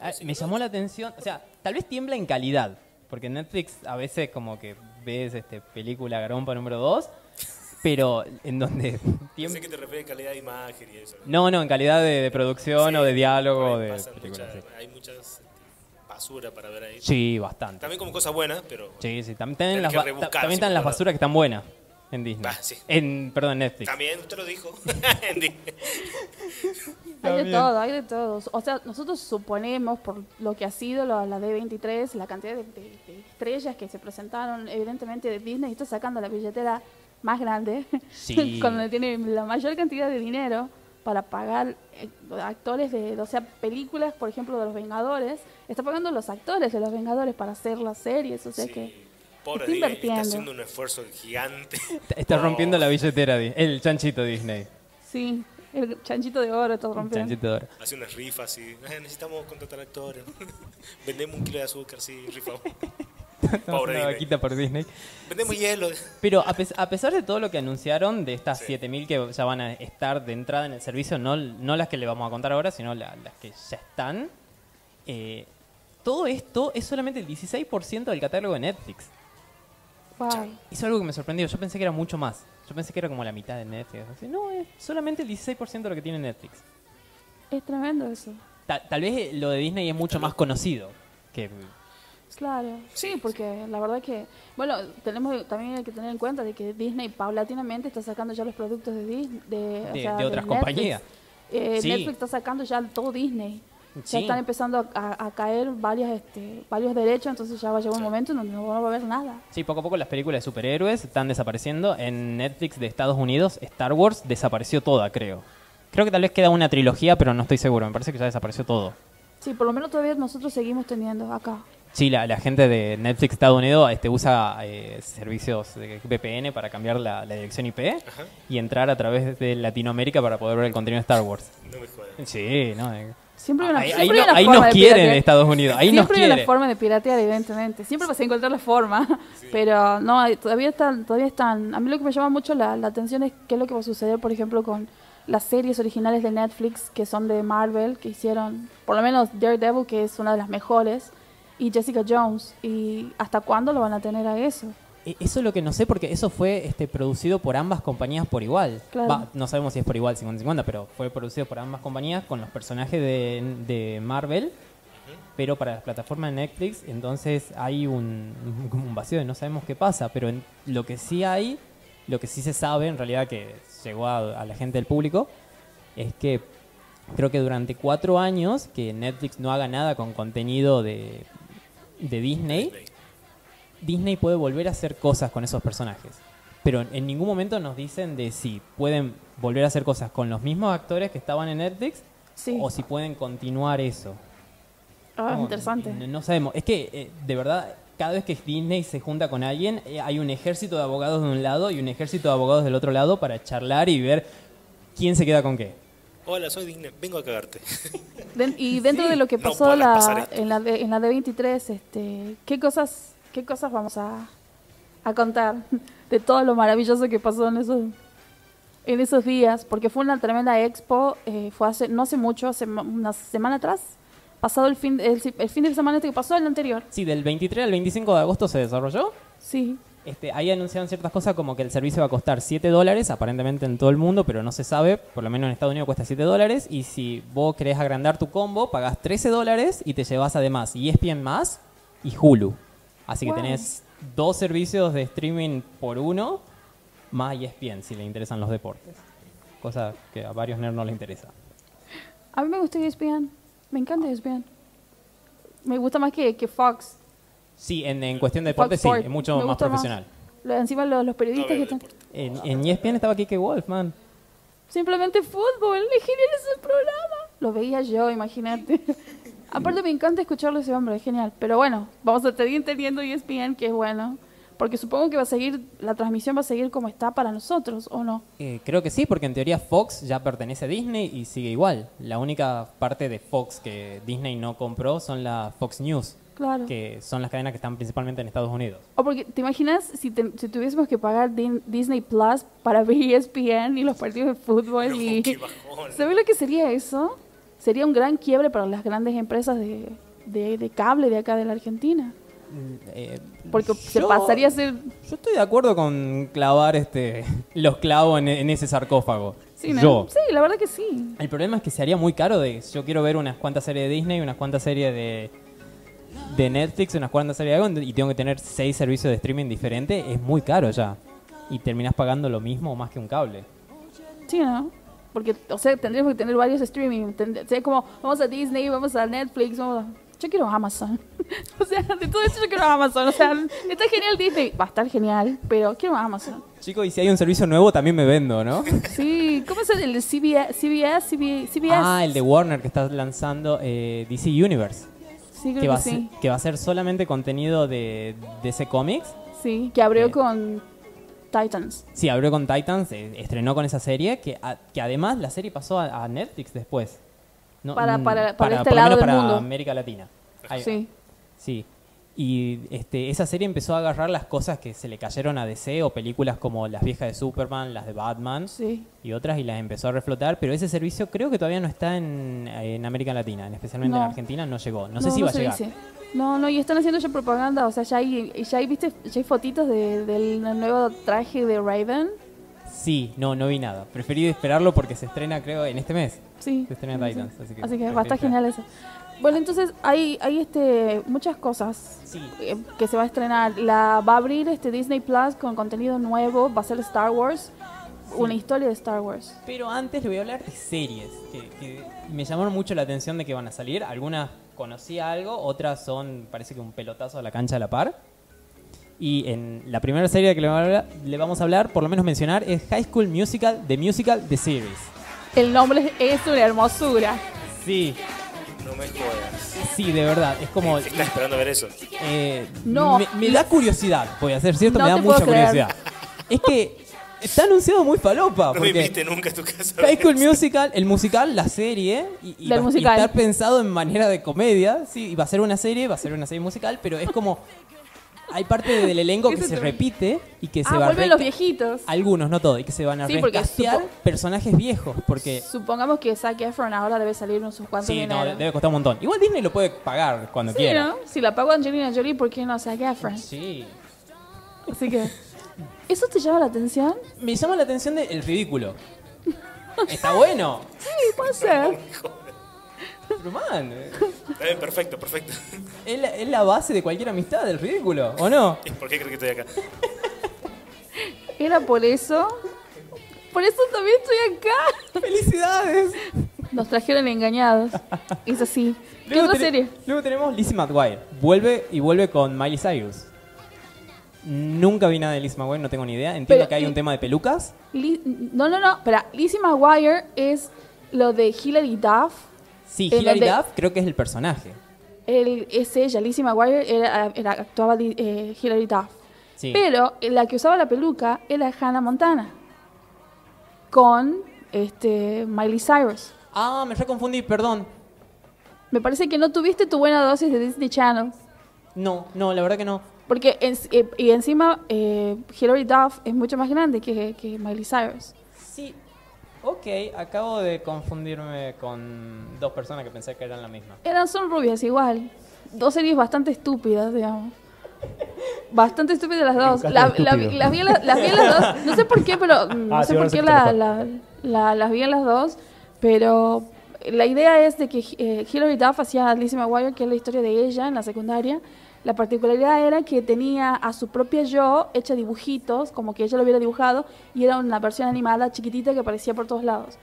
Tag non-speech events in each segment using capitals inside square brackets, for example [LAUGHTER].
Ah, me llamó la atención, o sea, tal vez tiembla en calidad, porque Netflix a veces como que ves este película Garompa número 2, pero en donde [LAUGHS] Yo sé que te refieres a calidad de imagen y eso. No, no, en calidad de, de producción Sí, o de diálogo de película, muchas- sí. Hay muchas basura para ver ahí. Sí, bastante. También como cosas buenas, pero Sí, sí, tam- también, las, también están las basuras que están buenas en Disney. Ah, sí. En, perdón, en Netflix. también usted lo dijo. [LAUGHS] En Disney. Hay de todo, hay de todo. O sea, nosotros suponemos, por lo que ha sido la, la D23, la cantidad de, de- de estrellas que se presentaron, evidentemente de Disney está sacando la billetera más grande, Sí. [LAUGHS] cuando tiene la mayor cantidad de dinero para pagar eh, actores de, o sea, películas, por ejemplo, de los Vengadores, está pagando los actores de los Vengadores para hacer las series, o sea Sí. que Pobre Está Disney, está haciendo un esfuerzo gigante. [LAUGHS] Está Oh. rompiendo la billetera, el chanchito Disney. sí, el chanchito de oro está El rompiendo. chanchito de oro. Hace unas rifas y necesitamos contratar actores. [LAUGHS] Vendemos un kilo de azúcar, sí, rifamos. [LAUGHS] Pobre una Disney. vaquita por Disney. Vendemos hielo. Pero a, pes- a pesar de todo lo que anunciaron, de estas Sí. 7000 que ya van a estar de entrada en el servicio, no, no las que le vamos a contar ahora, sino la- las que ya están, eh, todo esto es solamente el 16% del catálogo de Netflix. Wow. Es algo que me sorprendió. Yo pensé que era mucho más. Yo pensé que era como la mitad de Netflix. Así, No, es solamente el 16% de lo que tiene Netflix. Es tremendo eso. Ta- tal vez lo de Disney es mucho más conocido. Que, Claro, sí, porque la verdad que, bueno, tenemos también hay que tener en cuenta de que Disney paulatinamente está sacando ya los productos de Disney, de, o De- sea, de otras Netflix. compañías. Eh, Sí. Netflix está sacando ya todo Disney. Ya Sí. están empezando a, a- a caer varias, este, varios derechos, entonces ya va a llegar un momento en donde no va a haber nada. Sí, poco a poco las películas de superhéroes están desapareciendo. En Netflix de Estados Unidos, Star Wars desapareció toda, creo. Creo que tal vez queda una trilogía, pero no estoy seguro. Me parece que ya desapareció todo. Sí, por lo menos todavía nosotros seguimos teniendo acá. Sí, la, la gente de Netflix Estados Unidos este, usa eh, servicios de VPN para cambiar la, la dirección IP y entrar a través de Latinoamérica para poder ver el contenido de Star Wars. No me jodas. Sí, ¿no? Eh, Siempre hay una, Ahí, ahí siempre hay no- una ahí forma nos de quieren piratear. Estados Unidos, ahí nos Siempre hay una forma de piratear, evidentemente. Siempre vas a encontrar la forma. [LAUGHS] Pero no, todavía están, todavía están. A mí lo que me llama mucho la, la atención es qué es lo que va a suceder, por ejemplo, con las series originales de Netflix que son de Marvel, que hicieron, por lo menos Daredevil, que es una de las mejores, y Jessica Jones. ¿Y hasta cuándo lo van a tener a eso? Eh, Eso es lo que no sé porque eso fue este, producido por ambas compañías por igual. Claro. Va, no sabemos si es por igual 50-50, pero fue producido por ambas compañías con los personajes de, de Marvel, pero para las plataformas de Netflix, entonces hay [LAUGHS] un, vacío de no sabemos qué pasa, pero en- lo que sí hay, lo que sí se sabe en realidad que llegó a, a la gente del público, es que creo que durante cuatro años que Netflix no haga nada con contenido de, de Disney, Disney. Disney puede volver a hacer cosas con esos personajes. Pero en ningún momento nos dicen de si pueden volver a hacer cosas con los mismos actores que estaban en Netflix Sí. o si pueden continuar eso. Ah, No, interesante. No, no sabemos. Es que, eh, de verdad, cada vez que Disney se junta con alguien, eh, hay un ejército de abogados de un lado y un ejército de abogados del otro lado para charlar y ver quién se queda con qué. Hola, soy Disney, vengo a cagarte. Y [LAUGHS] dentro de lo que pasó la- en, la de, en la D23, este, ¿qué cosas, qué cosas vamos a, a contar de todo lo maravilloso que pasó en esos, en esos días? Porque fue una tremenda expo, eh, fue hace, no hace mucho, hace una semana atrás, pasado el fin, el, el fin de semana este que pasó, el anterior. Sí, del 23 al 25 de agosto se desarrolló. Sí, Este, ahí anunciaron ciertas cosas como que el servicio va a costar 7 dólares, aparentemente en todo el mundo, pero no se sabe, por lo menos en Estados Unidos cuesta 7 dólares, y si vos querés agrandar tu combo, pagás 13 dólares y te llevas además ESPN más y Hulu. Así que Wow. tenés dos servicios de streaming por uno, más ESPN si le interesan los deportes. Cosa que a varios nerds no les interesa. a mí me gusta ESPN, me encanta ESPN. Me gusta más que, que Fox. Sí, en, en cuestión de deportes sí, es mucho Me más profesional. Lo- Encima los, los periodistas No que están... En, en ESPN estaba Kike Wolf, man. Simplemente fútbol, es genial ese programa. Lo veía yo, imagínate. [LAUGHS] Aparte me encanta escucharlo a ese hombre, es genial. Pero bueno, vamos a seguir teniendo ESPN, que es bueno. Porque supongo que va a seguir, la transmisión va a seguir como está para nosotros, ¿o no? Eh, creo que sí, porque en teoría Fox ya pertenece a Disney y sigue igual. La única parte de Fox que Disney no compró son las Fox News, Claro. que son las cadenas que están principalmente en Estados Unidos. O porque, ¿te imaginas si, te- si tuviésemos que pagar Din- Disney Plus para ver ESPN y los partidos de fútbol? No, y. ¿Sabes lo que sería eso? Sería un gran quiebre para las grandes empresas de, de, de cable de acá de la Argentina. Eh, Porque se pasaría a ser... Yo estoy de acuerdo con clavar este [LAUGHS] los clavos en, en ese sarcófago. Sí, ¿no? Yo. Sí, la verdad que sí. El problema es que se haría muy caro de yo quiero ver unas cuantas series de Disney, unas cuantas series de de Netflix, unas cuantas series de algo y tengo que tener seis servicios de streaming diferentes, es muy caro ya. Y terminás pagando lo mismo o más que un cable. Sí, ¿no? Porque, o sea, tendríamos que tener varios streaming. tend- O sea, como, vamos a Disney, vamos a Netflix, vamos a... Yo quiero Amazon. [LAUGHS] o sea, de todo esto yo quiero Amazon. O sea, está genial Disney. Va a estar genial, pero quiero Amazon. Chicos, y si hay un servicio nuevo también me vendo, ¿no? [LAUGHS] Sí, ¿cómo es el de CBS? CBS, CBS, CBS? ah, el de Warner que está lanzando eh, DC Universe. Sí, creo Que va, que sí. que va a ser solamente contenido de DC Comics. Sí, que abrió Eh. con Titans. Sí, abrió con Titans, eh, estrenó con esa serie, que, a- que además la serie pasó a, a Netflix después. No, Para- mm, para- para este por lado menos del para mundo. América Latina. Ahí va. Sí. Sí. Y este, esa serie empezó a agarrar las cosas que se le cayeron a DC o películas como las viejas de Superman, las de Batman Sí. y otras y las empezó a reflotar, pero ese servicio creo que todavía no está en, en América Latina, en- especialmente en No. Argentina no llegó. No, sé si va a llegar. dice. No, no, y están haciendo ya propaganda, o sea, ya hay, ya hay, viste, ya hay fotitos de- del nuevo traje de Raven. Sí, no, no vi nada. Preferí esperarlo porque se estrena creo en este mes. Sí. Se estrena sí, Titans, sí. así que Así que va a estar genial eso. Bueno, entonces hay, hay este, muchas cosas Sí. eh, que se va a estrenar. La, va a abrir este Disney Plus con contenido nuevo, va a ser Star Wars, una historia de Star Wars. Pero antes le voy a hablar de series que, que me llamaron mucho la atención de que van a salir. Algunas conocía algo, otras son, parece que un pelotazo a la cancha a la par. Y en la primera serie que le vamos a hablar, le vamos a hablar, por lo menos mencionar, es High School Musical, The Musical, The Series. El nombre es una hermosura. Sí, No me jodas. sí, de verdad. Es como... Se está esperando ver eso. eh, No. me, me da curiosidad, voy a ser cierto, No me da mucha creer. curiosidad. Es que está anunciado muy falopa. No me invite nunca a tu casa. a High School. Musical, el musical, la serie, y, va- estar pensado en manera de comedia, sí, y va a ser una serie, va a ser una serie musical, pero es como hay parte del elenco [LAUGHS] que se te- repite y que se Ah, va a vuelven los reca- viejitos. algunos, no todos, y que se van a Sí, porque recastear supo- personajes viejos, porque Supongamos que Zac Efron ahora debe salir unos cuantos sí, no, debe costar un montón. Igual Disney lo puede pagar cuando Sí, quiera. ¿no? Si la pago Angelina Jolie, ¿por qué no Zac Efron? Sí. Así que... ¿Eso te llama la atención? Me llama la atención de el ridículo. Está bueno. [LAUGHS] Sí, puede ser. Pero man, eh, perfecto, perfecto. es la, es la base de cualquier amistad, el ridículo, ¿o no? ¿Por qué crees que estoy acá? [LAUGHS] Era por eso. Por eso también estoy acá. ¡Felicidades! Nos trajeron engañados. Es así. ¿Qué Luego otra serie? Luego tenemos Lizzie McGuire. Vuelve y vuelve con Miley Cyrus. Nunca vi nada de Lizzie McGuire, no tengo ni idea. Entiendo Pero- que hay un tema de pelucas. No, no, no. Espera. Lizzie McGuire es lo de Hilary Duff. Sí, En Hilary donde- Duff creo que es el personaje. Él, es ella. Lizzie McGuire era, era- actuaba Li- eh, Hilary Duff. Sí. Pero la que usaba la peluca era Hannah Montana. Con este Miley Cyrus. Ah, me reconfundí, perdón. Me parece que no tuviste tu buena dosis de Disney Channel. No, no, la verdad que no. Porque en- eh, y encima eh, Hilary Duff es mucho más grande que, que Miley Cyrus. Sí. Ok, acabo de confundirme con dos personas que pensé que eran la misma. Eran, son rubias igual. Dos series bastante estúpidas, digamos. Bastante estúpidas las dos. La- la- las vi, las vi las dos. No sé por qué, pero [LAUGHS] mm, no Ah, sé sí, por sé qué la, las vi a las dos. Pero la idea es de que eh, Hilary Duff hacía Lizzie McGuire, que es la historia de ella en la secundaria. La particularidad era que tenía a su propia yo hecha dibujitos, como que ella lo hubiera dibujado, y era una versión animada chiquitita que aparecía por todos lados.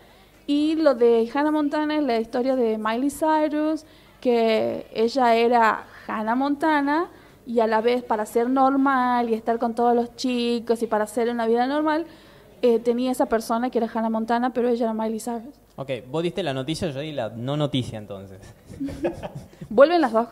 Y lo de Hannah Montana es la historia de Miley Cyrus, que ella era Hannah Montana y a la vez para ser normal y estar con todos los chicos y para hacer una vida normal, eh, tenía esa persona que era Hannah Montana, pero ella era Miley Cyrus. Ok, vos diste la noticia, yo di la no noticia entonces. [LAUGHS] ¿Vuelven las dos?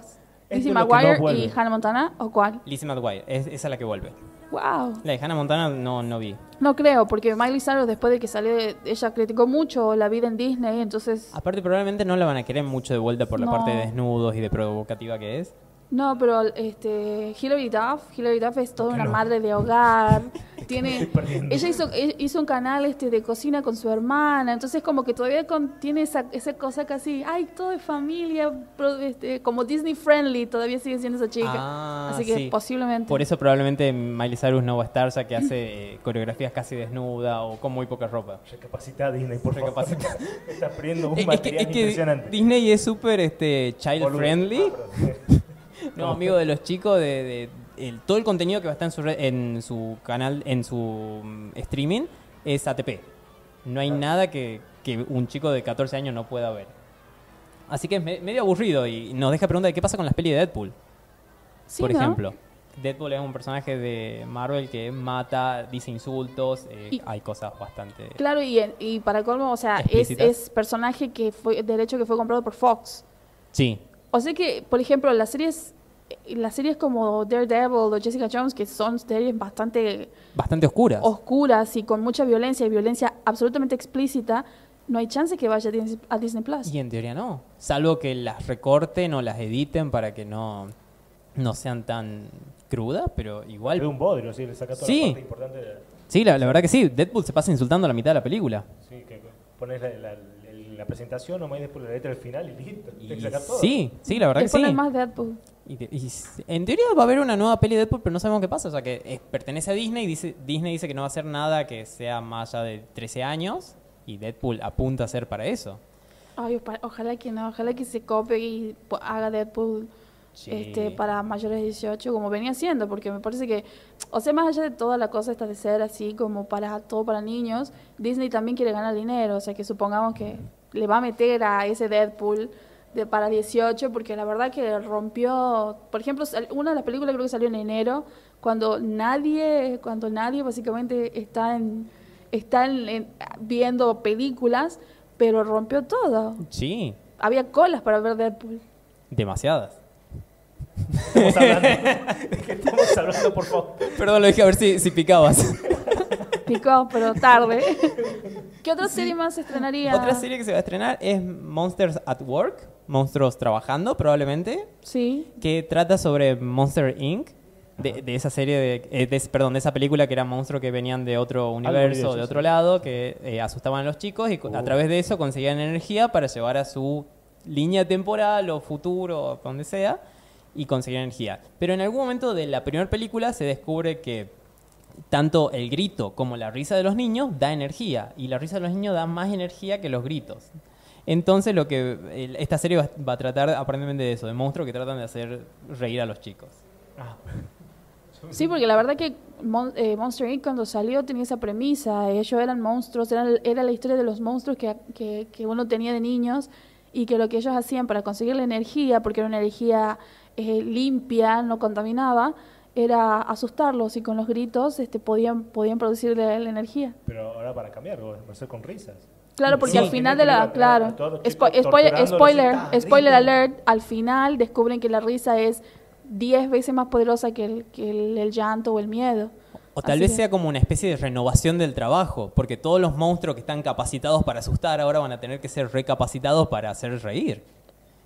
Lizzie es McGuire y. Hannah Montana o cuál? Lizzie McGuire, es, esa es la que vuelve. Wow. La de Hannah Montana no, no vi. No creo, porque Miley Cyrus después de que salió, ella criticó mucho la vida en Disney, entonces Aparte probablemente no la van a querer mucho de vuelta por la parte de desnudos y de provocativa que es. No, pero este, Hilary Duff, Hilary Duff es toda una madre de hogar. [LAUGHS] Tiene, ella hizo, e- hizo un canal este de cocina con su hermana, entonces como que todavía con- tiene esa, esa cosa casi, ay, todo es familia, pro- este, como Disney friendly, todavía sigue siendo esa chica. Ah, Así que sí. posiblemente. Por eso probablemente Miley Cyrus no va a estar, ya que hace eh, coreografías casi desnuda o con muy poca ropa. Recapacita Disney, por favor. Recapacita. [LAUGHS] Está perdiendo un Es, es que, material es que impresionante. Disney es súper este, child friendly. Ah. [LAUGHS] No, amigo de los chicos, de, de- el- todo el contenido que va a estar en su, red- en su canal, en su mm, streaming, es ATP. No hay nada que, que un chico de 14 años no pueda ver. Así que es me- medio aburrido y nos deja preguntar de qué pasa con las pelis de Deadpool, Sí, por ¿no? ejemplo. Deadpool es un personaje de Marvel que mata, dice insultos, eh, Y- hay cosas bastante... Claro, y, y para colmo, o sea, es, es personaje que fue, derecho que fue comprado por Fox. Sí, O sea que, por ejemplo, las series, las series como Daredevil o Jessica Jones, que son series bastante bastante oscuras. oscuras y con mucha violencia y violencia absolutamente explícita, no hay chance que vaya a Disney, a Disney Plus. Y en teoría no. Salvo que las recorten o las editen para que no, no sean tan crudas, pero igual. Es un bodrio, sí, le saca toda Sí. la parte importante. de- Sí, la, la verdad que sí. Deadpool se pasa insultando a la mitad de la película. Sí, que pones la, la presentación nomás y después la letra al final y listo. Y Te saca todo. sí, sí, la verdad que sí. más Deadpool. Y, de- y s- en teoría va a haber una nueva peli de Deadpool, pero no sabemos qué pasa. O sea, que eh, pertenece a Disney. Dice, Disney dice que no va a hacer nada que sea más allá de 13 años. Y Deadpool apunta a ser para eso. Ay, opa- ojalá que no, ojalá que se copie y po- haga Deadpool Sí. este, para mayores de 18, como venía haciendo, porque me parece que, o sea, más allá de toda la cosa esta de ser así como para todo para niños, Disney también quiere ganar dinero, o sea, que supongamos que le va a meter a ese Deadpool de para 18, porque la verdad que rompió, por ejemplo, una de las películas creo que salió en enero, cuando nadie, cuando nadie básicamente está en, está en- en- viendo películas, pero rompió todo. Sí, Había colas para ver Deadpool. demasiadas. Estamos hablando. [LAUGHS] ¿De qué estamos hablando, por favor? Perdón, lo dije a ver si, si picabas. [LAUGHS] Picó, pero tarde. ¿Qué otra serie más se estrenaría? Otra serie que se va a estrenar es Monsters at Work, Monstruos Trabajando, probablemente, Sí. que trata sobre Monster Inc. De, de esa serie, de, eh, de- perdón, de esa película que eran monstruos que venían de otro universo, de otro sí. lado, que eh, asustaban a los chicos y a Uh. través de eso conseguían energía para llevar a su línea temporal o futuro, o donde sea, y conseguir energía. Pero en algún momento de la primera película se descubre que tanto el grito como la risa de los niños da energía y la risa de los niños da más energía que los gritos. Entonces lo que el- esta serie va, va a tratar aparentemente de eso, de monstruos que tratan de hacer reír a los chicos. Ah, Sí, porque la verdad que Mon- eh, Monster Inc. cuando salió tenía esa premisa. Ellos eran monstruos, eran, era la historia de los monstruos que, que, que uno tenía de niños y que lo que ellos hacían para conseguir la energía, porque era una energía eh, limpia, no contaminaba, era asustarlos y con los gritos este, podían, podían producir la, energía. pero ahora para cambiar, va a ser con risas. Claro, porque Sí. al final de la... Claro, A Spo- spoiler, spoiler, spoiler alert, al final descubren que la risa es 10 veces más poderosa que el, que el, el llanto o el miedo. O tal Así vez que- sea como una especie de renovación del trabajo, porque todos los monstruos que están capacitados para asustar ahora van a tener que ser recapacitados para hacer reír.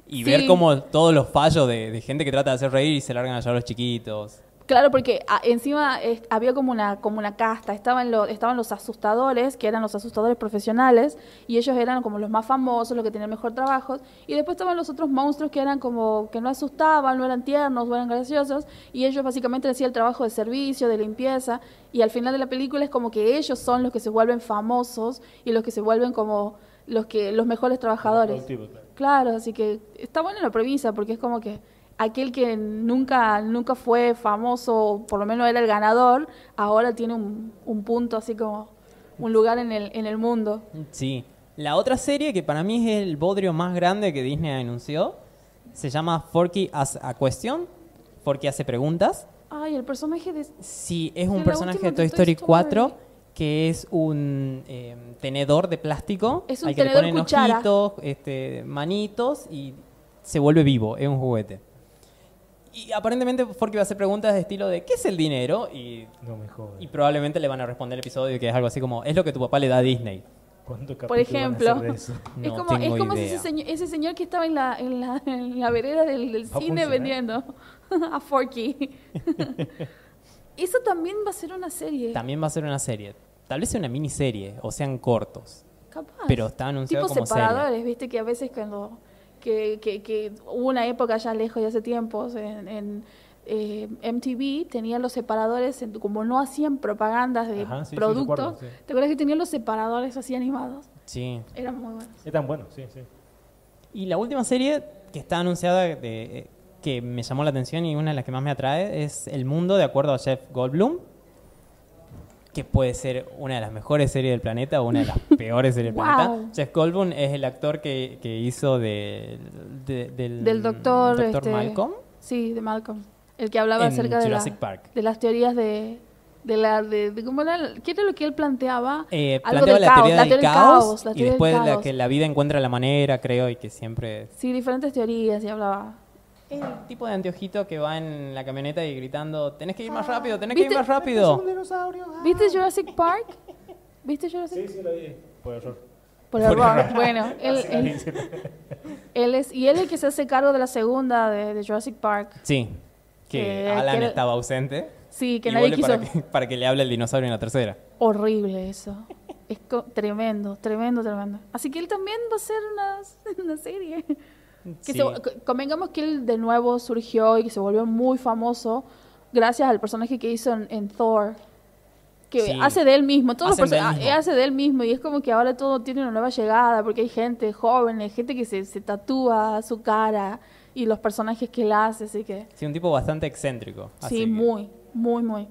Y Sí. ver como todos los fallos de, de gente que trata de hacer reír y se largan a llorar los chiquitos. Claro, porque ah, encima había como una como una casta, estaban los estaban los asustadores, que eran los asustadores profesionales, y ellos eran como los más famosos, los que tenían mejor trabajo, y después estaban los otros monstruos que eran como que no asustaban, no eran tiernos, no eran graciosos, y ellos básicamente hacían el trabajo de servicio, de limpieza, y al final de la película es como que ellos son los que se vuelven famosos y los que se vuelven como los que los mejores trabajadores. Claro. Claro, así que está buena la premisa porque es como que aquel que nunca nunca fue famoso, por lo menos era el ganador, ahora tiene un, un punto así como un lugar en el, en el mundo. Sí. La otra serie que para mí es el bodrio más grande que Disney anunció se llama Forky As a Question. Forky hace preguntas. Ay, el personaje de... Sí, es un personaje de Toy Toy Story 4 Story. que es un eh, tenedor de plástico Es un al que le tenedor ponen cuchara. ojitos, este, manitos y se vuelve vivo, es un juguete. Y aparentemente Forky va a hacer preguntas de estilo de ¿qué es el dinero? Y, No me jodas. y probablemente le van a responder el episodio que es algo así como ¿es lo que tu papá le da a Disney? ¿Cuántos Por capítulos van a ejemplo. hacer de eso? es No como, es como ese señor, ese señor que estaba en la, en la, en la vereda del, del ¿Va a cine funcionar? vendiendo [LAUGHS] a Forky. [LAUGHS] Eso también va a ser una serie. También va a ser una serie. Tal vez sea una miniserie o sean cortos. Capaz. Pero está anunciado tipo como separadores, serie. viste que a veces cuando que, que, que hubo una época ya lejos de hace tiempos en, en, eh, MTV tenían los separadores en- como no hacían propagandas de Ajá, sí, sí, productos recuerdo, sí. ¿te acuerdas que tenían los separadores así animados? Sí. eran muy buenos Es tan bueno, sí, sí. Y la última serie que está anunciada de, eh, que me llamó la atención y una de las que más me atrae es El Mundo de acuerdo a Jeff Goldblum. Que puede ser una de las mejores series del planeta o una de las [LAUGHS] peores series del Wow. planeta. Jeff Goldblum es el actor que, que hizo de, de- del, del doctor, Dr. este, Malcolm sí de Malcolm el que hablaba en acerca de, la- de las teorías de de la de, cómo era qué era lo que él planteaba Eh, Algo planteaba del la caos, teoría la teoría del caos, caos, la y del después la que la vida encuentra la manera, creo, y que siempre sí diferentes teorías y hablaba Es el tipo de anteojito que va en la camioneta y gritando, tenés que ir más rápido, tenés que ir más rápido. ¿Viste Jurassic Park? ¿Viste Jurassic Sí, sí, lo vi. Por error. Por Por error. Bueno, [LAUGHS] él, él, [LAUGHS] él es, y él es el que se hace cargo de la segunda de, de Jurassic Park. Sí, que Que- Alan que- estaba ausente. Sí, que y nadie quiso. para que, para que le hable el dinosaurio en la tercera. Horrible eso. Es co- tremendo, tremendo, tremendo. Así que él también va a ser una, [LAUGHS] una serie. Que Sí. se- co- convengamos que él de nuevo surgió y que se volvió muy famoso gracias al personaje que hizo en, en Thor. Que Sí. hace de él mismo, ah, hace de él mismo y es como que ahora todo tiene una nueva llegada porque hay gente joven, gente que se, se tatúa su cara y los personajes que él hace, así que Sí, un tipo bastante excéntrico. así sí, muy, muy, muy.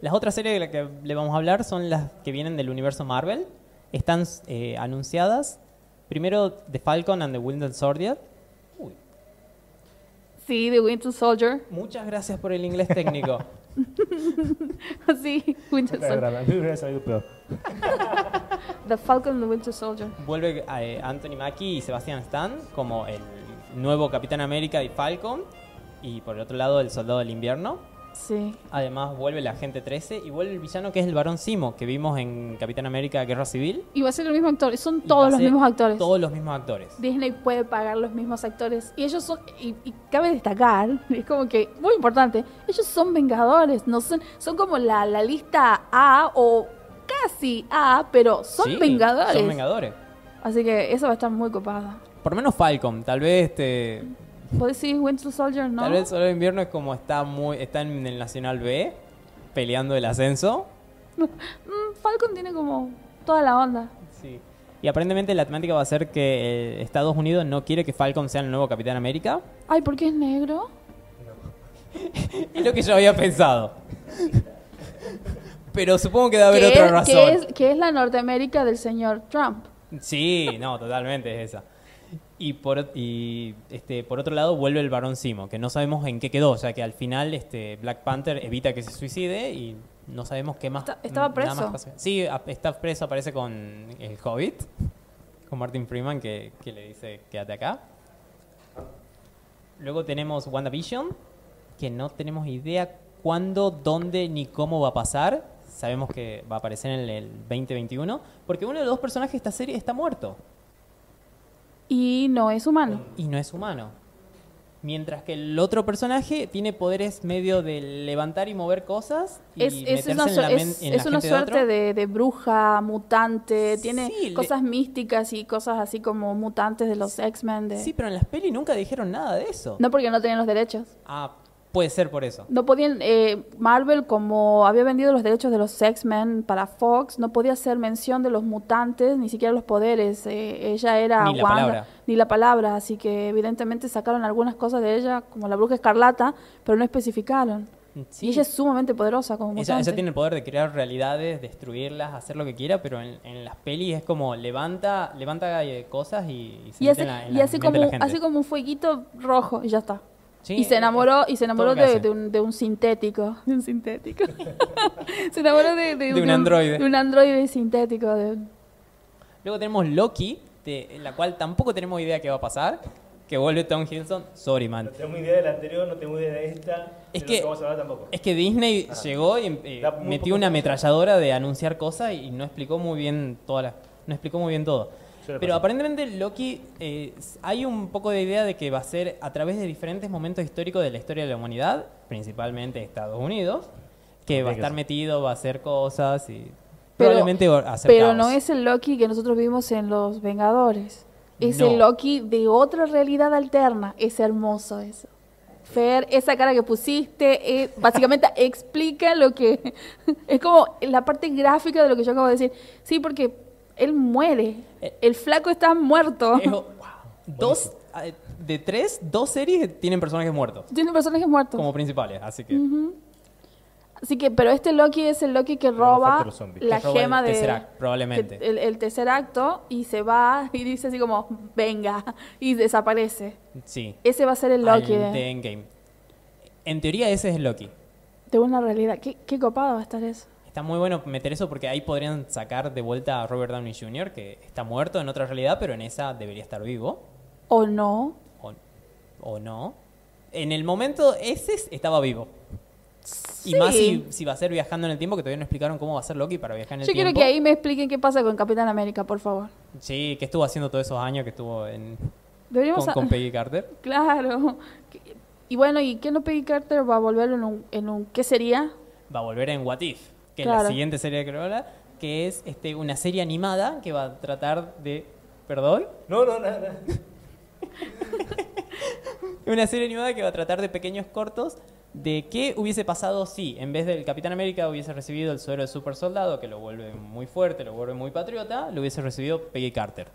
Las otras series de las que le vamos a hablar son las que vienen del universo Marvel. Están eh, anunciadas. Primero The Falcon and the Winter Soldier. Sí, The Winter Soldier. muchas gracias por el inglés técnico. [LAUGHS] sí, Winter Soldier. [LAUGHS] The Falcon and the Winter Soldier. Vuelve eh, Anthony Mackie y Sebastian Stan como el nuevo Capitán América y Falcon. Y por el otro lado, el Soldado del Invierno. Sí. Además, vuelve la Agente 13 y vuelve el villano que es el Barón Simo, que vimos en Capitán América Guerra Civil. Y va a ser el mismo actor. Son todos los mismos actores. Todos los mismos actores. Disney puede pagar los mismos actores. Y ellos son, y, y cabe destacar, [LAUGHS] es como que, muy importante, ellos son vengadores, no son, son como la, la lista A o casi A, pero son Sí, vengadores. Son Vengadores. Así que eso va a estar muy copada. Por menos Falcon, tal vez este. ¿Puedes decir Winter Soldier, no? Tal vez Soldado del Invierno es como está muy. está en el Nacional B, peleando el ascenso. [LAUGHS] Mm, Falcon tiene como toda la onda. Sí. Y aparentemente la temática va a ser que eh, Estados Unidos no quiere que Falcon sea el nuevo Capitán América. Ay, ¿por qué es negro? [LAUGHS] Es lo que yo había pensado. Pero supongo que debe haber otra es, razón. que, es, que es la Norteamérica del señor Trump. Sí, no, totalmente es esa. Y por, y, este, por otro lado vuelve el Barón Simo, que no sabemos en qué quedó, ya que al final este, Black Panther evita que se suicide y no sabemos qué más. Estaba nada preso. más. Sí, a- está preso, aparece con el Hobbit, con Martin Freeman que, que le dice quédate acá. Luego tenemos WandaVision, que no tenemos idea cuándo, dónde ni cómo va a pasar. Sabemos que va a aparecer en el 2021, porque uno de los dos personajes de esta serie está muerto Y no es humano. y no es humano. Mientras que el otro personaje tiene poderes medio de levantar y mover cosas y Es, una, en su- la, men- es- en la es una suerte de, de bruja, mutante, tiene Sí, le- cosas místicas y cosas así como mutantes de los X-Men. de- Sí, pero en las pelis nunca dijeron nada de eso. No porque no tenían los derechos. Ah, puede ser por eso. No podían, eh, Marvel como había vendido los derechos de los X-Men para Fox, no podía hacer mención de los mutantes, ni siquiera los poderes. eh, ella era Ni la Wanda, palabra. ni la palabra, así que evidentemente sacaron algunas cosas de ella, como la bruja escarlata, pero no especificaron. Sí. Y ella es sumamente poderosa como mutante. Ella, ella tiene el poder de crear realidades, destruirlas, hacer lo que quiera, pero en, en las pelis es como levanta, levanta eh, cosas y, y se y mete hace, en la, en y la hace como, de la gente. hace como un fueguito rojo y ya está. Sí, y se enamoró y se enamoró de, un, de un sintético de [LAUGHS] un sintético [LAUGHS] se enamoró de, de, De un androide. de un androide sintético de- Luego tenemos Loki, de la cual tampoco tenemos idea qué va a pasar, que vuelve Tom Hiddleston. Sorry, man. No tengo idea de la anterior, no tengo idea de esta. Es de que- lo vamos a hablar tampoco. Es que Disney llegó y eh, metió una ametralladora de anunciar cosas y no explicó muy bien todas las... no explicó muy bien todo. Pero aparentemente Loki, eh, hay un poco de idea de que va a ser a través de diferentes momentos históricos de la historia de la humanidad, principalmente Estados Unidos, que va a estar metido, va a hacer cosas y Pero- probablemente va a hacer Pero caos. no es el Loki que nosotros vimos en Los Vengadores. Es No. el Loki de otra realidad alterna. Es hermoso eso. Fer, esa cara que pusiste, eh, básicamente [LAUGHS] explica lo que... [LAUGHS] Es como la parte gráfica de lo que yo acabo de decir. Sí, porque él muere. Eh. El flaco está muerto. Es- dos, eh, de tres, dos series tienen personajes muertos Tiene personajes muertos. como principales, así que... Así que, pero este Loki es el Loki que roba la Que roba el gema de... Tesseract, probablemente. el, el tercer acto y se va y dice así como, venga, [LAUGHS] y desaparece. Sí. Ese va a ser el al Loki de de, Endgame. En teoría ese es el Loki. de una realidad. ¿Qué, qué copado va a estar eso. Está muy bueno meter eso porque ahí podrían sacar de vuelta a Robert Downey Jr., que está muerto en otra realidad, pero en esa debería estar vivo. ¿O no? O, o no. En el momento ese estaba vivo. Y Sí. más si, si va a ser viajando en el tiempo, que todavía no explicaron cómo va a ser Loki para viajar en el Yo quiero tiempo. que ahí me expliquen qué pasa con Capitán América, por favor. Sí, que estuvo haciendo todos esos años que estuvo en, Deberíamos... con, a- con Peggy Carter. [LAUGHS] Claro. Y bueno, ¿y qué no Peggy Carter va a volver en un, en un... ¿Qué sería? Va a volver en What If, que es la siguiente serie de Corolla, que es este, una serie animada que va a tratar de... ¿Perdón? No, no, nada. nada. [LAUGHS] Una serie animada que va a tratar de pequeños cortos de qué hubiese pasado si en vez del Capitán América hubiese recibido el suero de super soldado, que lo vuelve muy fuerte, lo vuelve muy patriota, lo hubiese recibido Peggy Carter.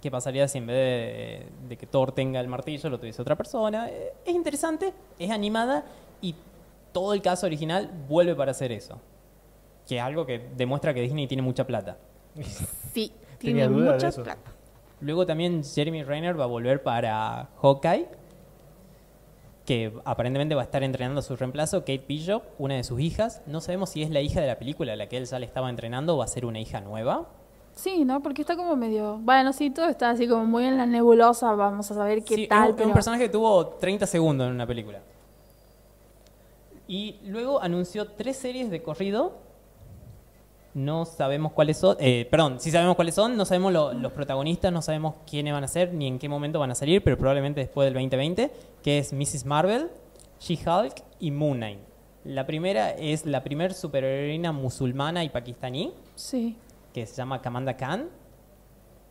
¿Qué pasaría si en vez de, de que Thor tenga el martillo lo tuviese otra persona? Eh, Es interesante, es animada y todo el caso original vuelve para hacer eso. Que es algo que demuestra que Disney tiene mucha plata. [LAUGHS] Sí, tiene mucha plata. Luego también Jeremy Renner va a volver para Hawkeye, que aparentemente va a estar entrenando a su reemplazo, Kate Bishop, una de sus hijas. No sabemos si es la hija de la película a la que él ya le estaba entrenando o va a ser una hija nueva. Sí, ¿no? Porque está como medio... Bueno, sí, todo está así como muy en la nebulosa. Vamos a saber qué Sí, es tal, un- es, pero... un personaje que tuvo 30 segundos en una película. Y luego anunció tres series de corrido. No sabemos cuáles son. eh, perdón, sí sabemos cuáles son. No sabemos lo- los protagonistas, no sabemos quiénes van a ser ni en qué momento van a salir, pero probablemente después del 2020, que es Mrs. Marvel, She-Hulk y Moon Knight. La primera es la primer superheroína musulmana y pakistaní, Sí. que se llama Kamanda Khan,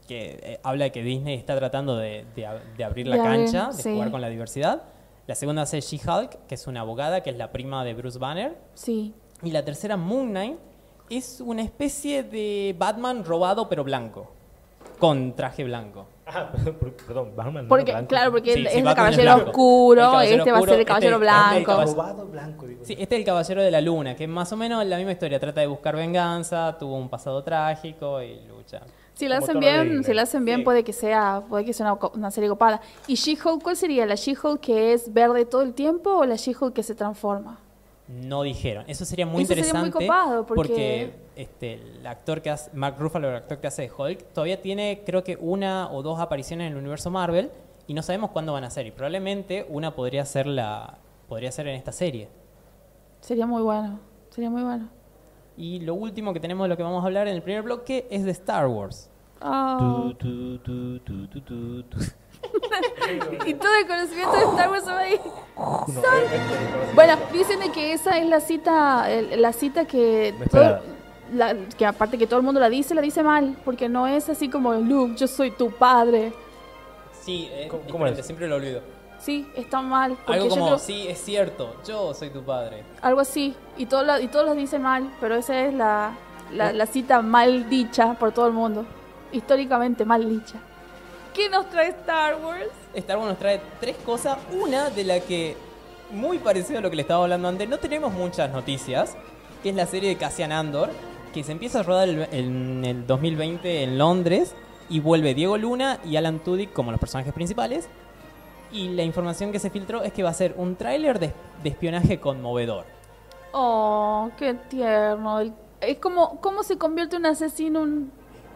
que eh, habla de que Disney está tratando de, de ab- de abrir la cancha, de sí. jugar con la diversidad. La segunda es She-Hulk, que es una abogada, que es la prima de Bruce Banner. Sí. Y la tercera, Moon Knight, es una especie de Batman robado pero blanco, con traje blanco. Ah, [LAUGHS] perdón, Batman no Porque, blanco. claro, porque Sí, es sí, el es caballero oscuro, El caballero este va a ser el oscuro, caballero este- blanco. este caballero- Robado blanco, digo. Sí, este es el Caballero de la Luna, que es más o menos la misma historia. Trata de buscar venganza, tuvo un pasado trágico y lucha. Si Como hacen bien, si lo hacen bien Sí. puede que sea, puede que sea una, serie copada. ¿Y She-Hulk cuál sería? ¿La She-Hulk que es verde todo el tiempo o la She-Hulk que se transforma? No dijeron. Eso sería muy Eso sería muy interesante. copado, porque- este, el actor que hace, Mark Ruffalo, el actor que hace de Hulk, todavía tiene, creo que una o dos apariciones en el universo Marvel y no sabemos cuándo van a ser. Y probablemente una podría ser la, podría ser en esta serie. Sería muy bueno, sería muy bueno. Y lo último que tenemos de lo que vamos a hablar en el primer bloque es de Star Wars. Oh. Tu, tu, tu, tu, tu, tu. [LAUGHS] Y todo el conocimiento de Star Wars va ahí. No, Bueno, dicen de que esa es la cita, el- la cita que, todo- la- que aparte que todo el mundo la dice, la dice mal, porque no es así como Luke, yo soy tu padre. Sí, eh, ¿Cómo- cómo es? siempre lo olvido. Sí, está mal. Algo como, creo- sí, es cierto, yo soy tu padre. algo así. Y, todo la- y todos lo dicen mal, pero esa es la, la, la cita mal dicha por todo el mundo. Históricamente mal dicha. ¿Qué nos trae Star Wars? Star Wars nos trae tres cosas. Una de la que, muy parecido a lo que le estaba hablando antes, no tenemos muchas noticias, que es la serie de Cassian Andor, que se empieza a rodar el- en el 2020 en Londres y vuelve Diego Luna y Alan Tudyk como los personajes principales. Y la información que se filtró es que va a ser un tráiler de, de espionaje conmovedor. Oh, qué tierno. Es como, ¿cómo se convierte un asesino un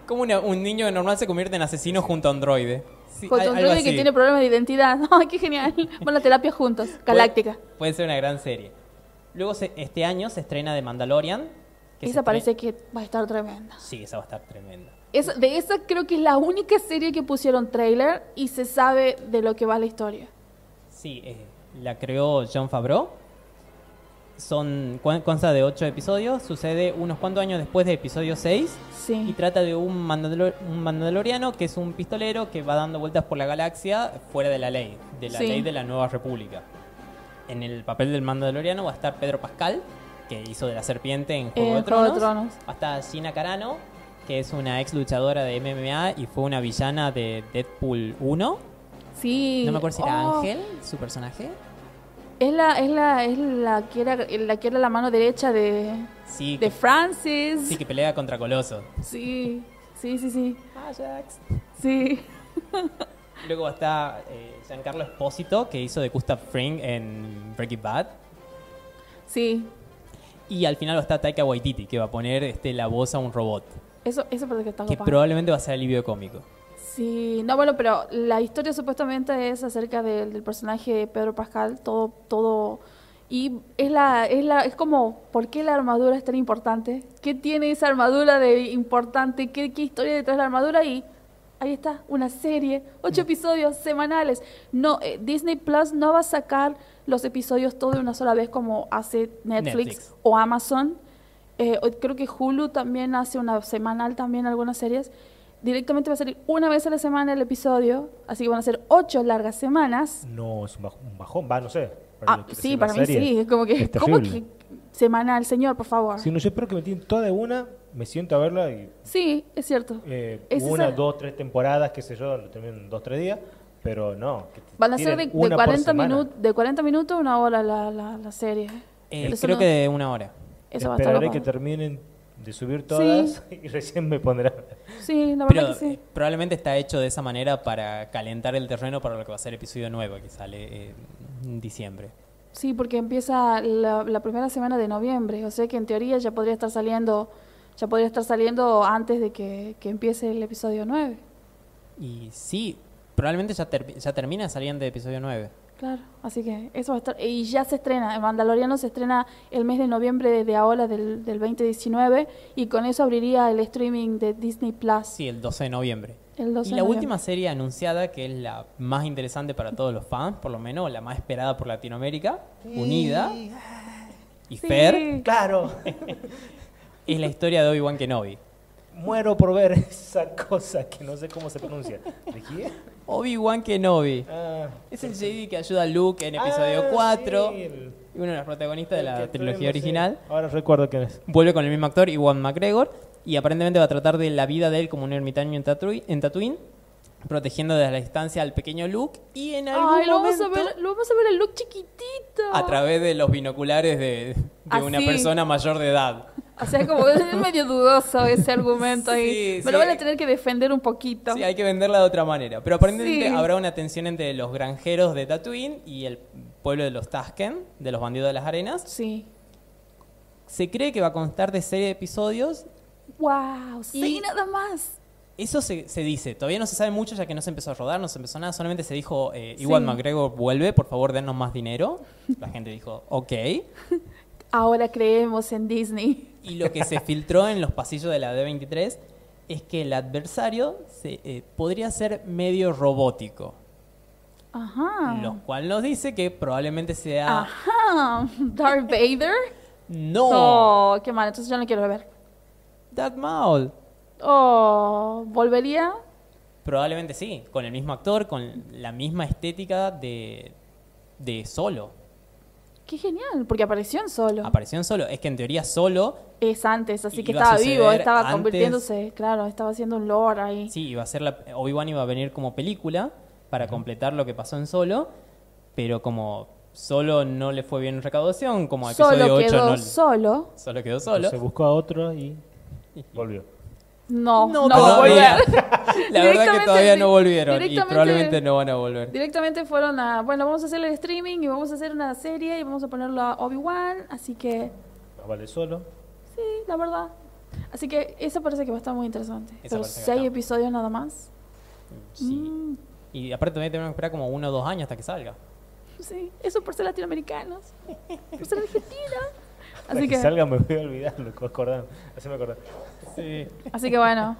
Como una- un niño normal se convierte en asesino junto a androide. Sí, con al- un algo droide que tiene problemas de identidad? [LAUGHS] ¡Ay, qué genial! Van a terapia juntos, galáctica. Puede, puede ser una gran serie. Luego se- este año se estrena The Mandalorian. que Esa parece que va a estar tremenda. Sí, esa va a estar tremenda. Es, de esa creo que es la única serie que pusieron trailer y se sabe de lo que va la historia. Sí, eh, la creó John Favreau. Son, consta de ocho episodios, sucede unos cuantos años después de episodio 6 y trata de un, mandalor- un mandaloriano que es un pistolero que va dando vueltas por la galaxia fuera de la ley, de la Sí. ley de la Nueva República. En el papel del mandaloriano va a estar Pedro Pascal, que hizo de la serpiente en Juego, de, Juego de Tronos. Tronos. Va a estar Gina Carano, que es una ex luchadora de MMA y fue una villana de Deadpool 1. Sí. No me acuerdo si era Oh, Ángel, su personaje. Es la, es la, es la que era la que era la mano derecha de, Sí, de que, Francis. sí, que pelea contra Coloso. Sí, sí, sí, sí. Ajax. Sí. [LAUGHS] Luego estar eh, Giancarlo Espósito, que hizo de Gustav Fring en Breaking Bad. Sí. Y al final va a estar Taika Waititi, que va a poner este, la voz a un robot. Eso, eso parece que está Que copado. probablemente va a ser alivio cómico. Sí, no, bueno, pero la historia supuestamente es acerca del, del personaje de Pedro Pascal, todo, todo, y es la, es la, es como, ¿por qué la armadura es tan importante? ¿Qué tiene esa armadura de importante? ¿Qué, qué historia detrás de la armadura? Y ahí está, una serie, ocho episodios semanales. No, eh, Disney Plus no va a sacar los episodios todo de una sola vez como hace Netflix, Netflix. o Amazon. Eh, creo que Hulu también hace una semanal también algunas series. Directamente va a salir una vez a la semana el episodio, así que van a ser ocho largas semanas. No, es un baj- un bajón, va, no sé. Para Ah, sí, para mí serie, sí, es como que, es [LAUGHS] ¿cómo que semanal, señor, por favor? Si no, yo espero que me tienen toda de una, me siento a verla y Sí, es cierto. eh, Es una, esa- dos, tres temporadas, qué sé yo, lo termino en dos, tres días, pero no. Van a ser de, tiren de una por 40 semana. minutos, de 40 minutos a una hora la, la, la serie. Eh, Eso creo no- que de una hora. Eso va a estar Esperaré que terminen de subir todas [LAUGHS] y recién me pondré. Sí, la Pero verdad que eh, sí. probablemente está hecho de esa manera para calentar el terreno para lo que va a ser episodio nuevo, que sale eh, en diciembre. Sí, porque empieza la, la primera semana de noviembre, o sea que en teoría ya podría estar saliendo, ya podría estar saliendo antes de que, que empiece el episodio 9. Y sí, probablemente ya, ter- ya termina saliendo de episodio 9. Claro, así que eso va a estar. Y ya se estrena, el Mandaloriano se estrena el mes de noviembre de ahora, del, del 2019, y con eso abriría el streaming de Disney Plus Sí, el 12 de noviembre. el 12 Y de la noviembre. última serie anunciada, que es la más interesante para todos los fans, por lo menos la más esperada por Latinoamérica, Unida y Sí. Fer, Claro, es la historia de Obi-Wan Kenobi. muero por ver [LAUGHS] esa cosa que no sé cómo se pronuncia. ¿De quién? Obi-Wan Kenobi. Ah, Es el Jedi que ayuda a Luke en episodio ah, 4 sí, el- y uno de los protagonistas de la trilogía original. Ahora recuerdo quién es. Vuelve con el mismo actor, Iwan McGregor, y aparentemente va a tratar de la vida de él como un ermitaño en Tatooine, en Tatooine, protegiendo desde la distancia al pequeño Luke y en algún Ay, lo vamos, momento, a ver, lo vamos a ver el look chiquitito. a través de los binoculares de, de una persona mayor de edad. O sea, como es medio dudoso ese argumento ahí. Sí, Me lo sí. van a tener que defender un poquito. Sí, hay que venderla de otra manera. Pero aparentemente Sí. habrá una tensión entre los granjeros de Tatooine y el pueblo de los Tusken, de los bandidos de las arenas. Sí. Se cree que va a constar de serie de episodios Wow, sí, Y- nada más. Eso se, se dice, todavía no se sabe mucho ya que no se empezó a rodar, no se empezó nada, solamente se dijo, eh, Iwan Sí. McGregor vuelve, por favor denos más dinero. La gente dijo, ok. [LAUGHS] Ahora creemos en Disney. Y lo que se filtró en los pasillos de la D23 es que el adversario se, eh, podría ser medio robótico, Ajá. lo cual nos dice que probablemente sea... Ajá. Darth Vader. No, Oh, qué mal. Entonces yo no quiero ver. Darth Maul. Oh, ¿volvería? Probablemente sí, con el mismo actor, con la misma estética de, de Solo. Qué genial, porque apareció en solo. Apareció en Solo. Es que en teoría Solo es antes, así que estaba vivo, estaba antes. convirtiéndose, claro, estaba haciendo un lord ahí. Sí, iba a ser la Obi-Wan iba a venir como película para completar lo que pasó en Solo, pero como Solo no le fue bien en recaudación, como a episodio Solo 8 quedó no solo. solo quedó solo. Se buscó a otro y [LAUGHS] volvió. No, no, No, va a todavía. volver. [LAUGHS] La verdad que Directamente- todavía no volvieron y probablemente no van a volver. Directamente fueron a, bueno, vamos a hacer el streaming y vamos a hacer una serie y vamos a ponerlo a Obi-Wan, así que Más vale solo. sí, la verdad. Así que eso parece que va a estar muy interesante. Esa Pero seis episodios nada más. Sí. Mm, Y aparte también tenemos que esperar como uno o dos años hasta que salga. sí, eso por ser latinoamericanos, por ser argentinos. Así que que, salga me voy a olvidar me acordaron. Así me acordé. Sí. así que bueno.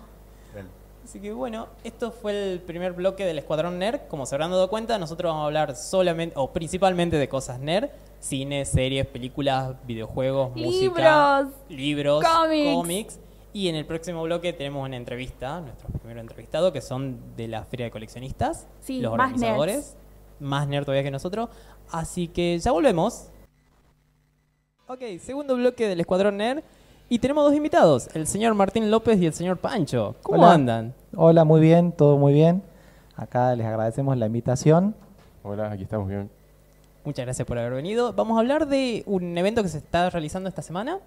Así que bueno, esto fue el primer bloque del Escuadrón Nerd. Como se habrán dado cuenta, nosotros vamos a hablar solamente o principalmente de cosas nerd. Cine, series, películas, videojuegos, música, Libros, libros, cómics. cómics. Y en el próximo bloque tenemos una entrevista, nuestro primer entrevistado, que son de la Feria de Coleccionistas, Sí, los más organizadores. nerds. Más nerd todavía que nosotros. Así que ya volvemos. Ok, segundo bloque del Escuadrón Nerd. Y tenemos dos invitados, el señor Martín López y el señor Pancho. ¿Cómo Hola. andan? Hola, muy bien, todo muy bien. Acá les agradecemos la invitación. Hola, aquí estamos bien. Muchas gracias por haber venido. Vamos a hablar de un evento que se está realizando esta semana.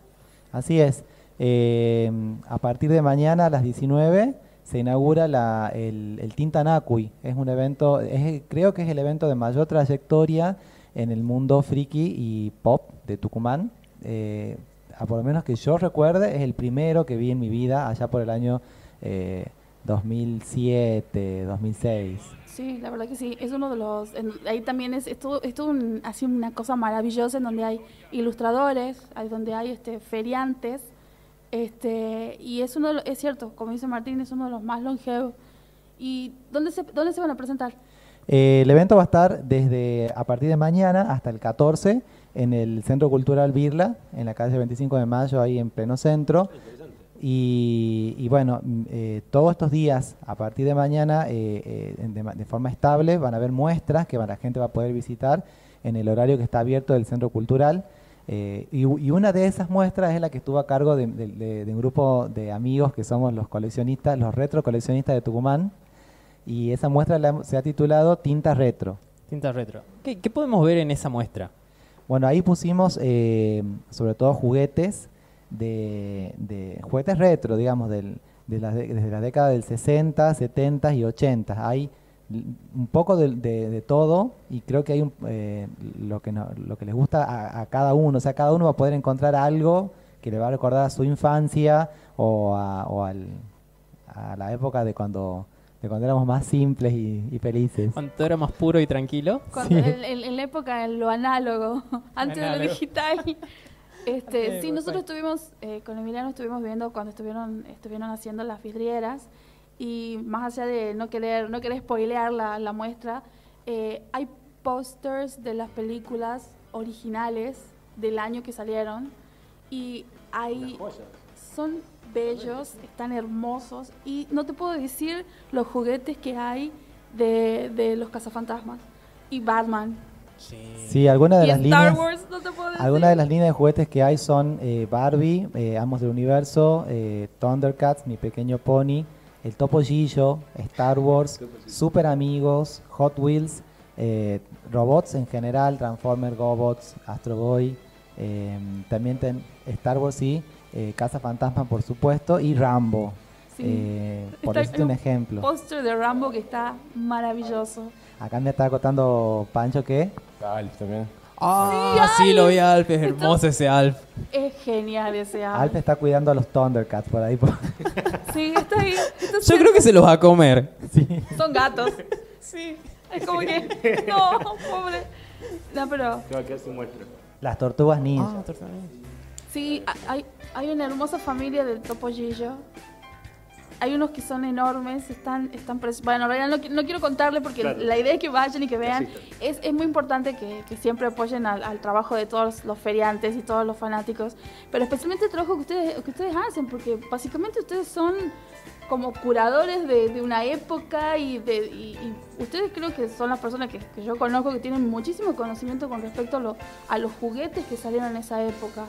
Así es, eh, a partir de mañana a las 19 se inaugura la- el, el Tinta Nakui. Es un evento, es- creo que es el evento de mayor trayectoria en el mundo friki y pop de Tucumán. Eh, a por lo menos que yo recuerde, es el primero que vi en mi vida allá por el año eh, 2007, 2006. Sí, la verdad que sí. Es uno de los. en- ahí también es, es todo, es todo un- así una cosa maravillosa en donde hay ilustradores, hay donde hay este feriantes. Este, y es uno de los- es cierto, como dice Martín, es uno de los más longevos. ¿Y dónde se, dónde se van a presentar? Eh, el evento va a estar desde a partir de mañana hasta el 14 en el Centro Cultural Birla, en la calle 25 de Mayo, ahí en pleno centro. Y, y bueno, mm, eh, todos estos días, a partir de mañana, eh, eh, de, ma- de forma estable, van a haber muestras que la gente va a poder visitar en el horario que está abierto del Centro Cultural. Eh, y, una de esas muestras es la que estuvo a cargo de, de- de- de un grupo de amigos que somos los coleccionistas, los retro coleccionistas de Tucumán. Y esa muestra la se ha titulado Tinta Retro. Tinta retro. ¿Qué, qué podemos ver en esa muestra? Bueno, ahí pusimos eh, sobre todo juguetes de, de juguetes retro, digamos, del, de la de- desde la década del 60, 70 y 80. Hay un poco de todo y creo que hay un, eh, lo, que no- lo que les gusta a, a cada uno. O sea, cada uno va a poder encontrar algo que le va a recordar a su infancia o a, o al- a la época de cuando, de cuando éramos más simples y, y felices. Cuando todo era más puro y tranquilo. Cuando, Sí. en, en- en la época, en lo análogo, [LAUGHS] antes de lo Análogo. digital. [LAUGHS] Este, Ok, sí, nosotros perfecto. estuvimos, eh, con Emiliano estuvimos viendo cuando estuvieron, estuvieron haciendo las vidrieras y más allá de no querer, no querer spoilear la, la muestra, eh, hay pósters de las películas originales del año que salieron y hay son bellos, están hermosos. Y no te puedo decir los juguetes que hay de, de los cazafantasmas y Batman. Sí, algunas de y las Star líneas... Wars, no te puedo decir. Algunas de las líneas de juguetes que hay son eh, Barbie, eh, Amos del Universo, eh, Thundercats, Mi Pequeño Pony, El Topo Gillo, Star Wars, Super Amigos, Hot Wheels, eh, robots en general, Transformer, Gobots, Astro Boy, eh, también ten- Star Wars sí, eh, Casa Fantasma por supuesto y Rambo, Sí. eh, por decirte un ejemplo. póster de Rambo que está maravilloso. Acá me está contando Pancho que Está Alf también. Ah, sí, lo vi a Alf, es hermoso ese Alf. Es genial ese Alf. Alf está cuidando a los Thundercats por ahí. por- [LAUGHS] Sí, está ahí. Yo creo que se los va a comer. sí. Son gatos. [LAUGHS] Sí. Es como que. No, pobre. No, pero. Se va a quedar sin muestra. Las tortugas ninja. Ah, Sí, hay, hay una hermosa familia del topollillo. Hay unos que son enormes, están, están Bueno, en realidad no, no quiero contarle porque Claro. la idea es que vayan y que vean. Es, es muy importante que, que siempre apoyen al, al trabajo de todos los feriantes y todos los fanáticos, pero especialmente el trabajo que ustedes, que ustedes hacen, porque básicamente ustedes son como curadores de, de una época y, de, y, y ustedes creo que son las personas que, que yo conozco que tienen muchísimo conocimiento con respecto a, lo- a los juguetes que salieron en esa época.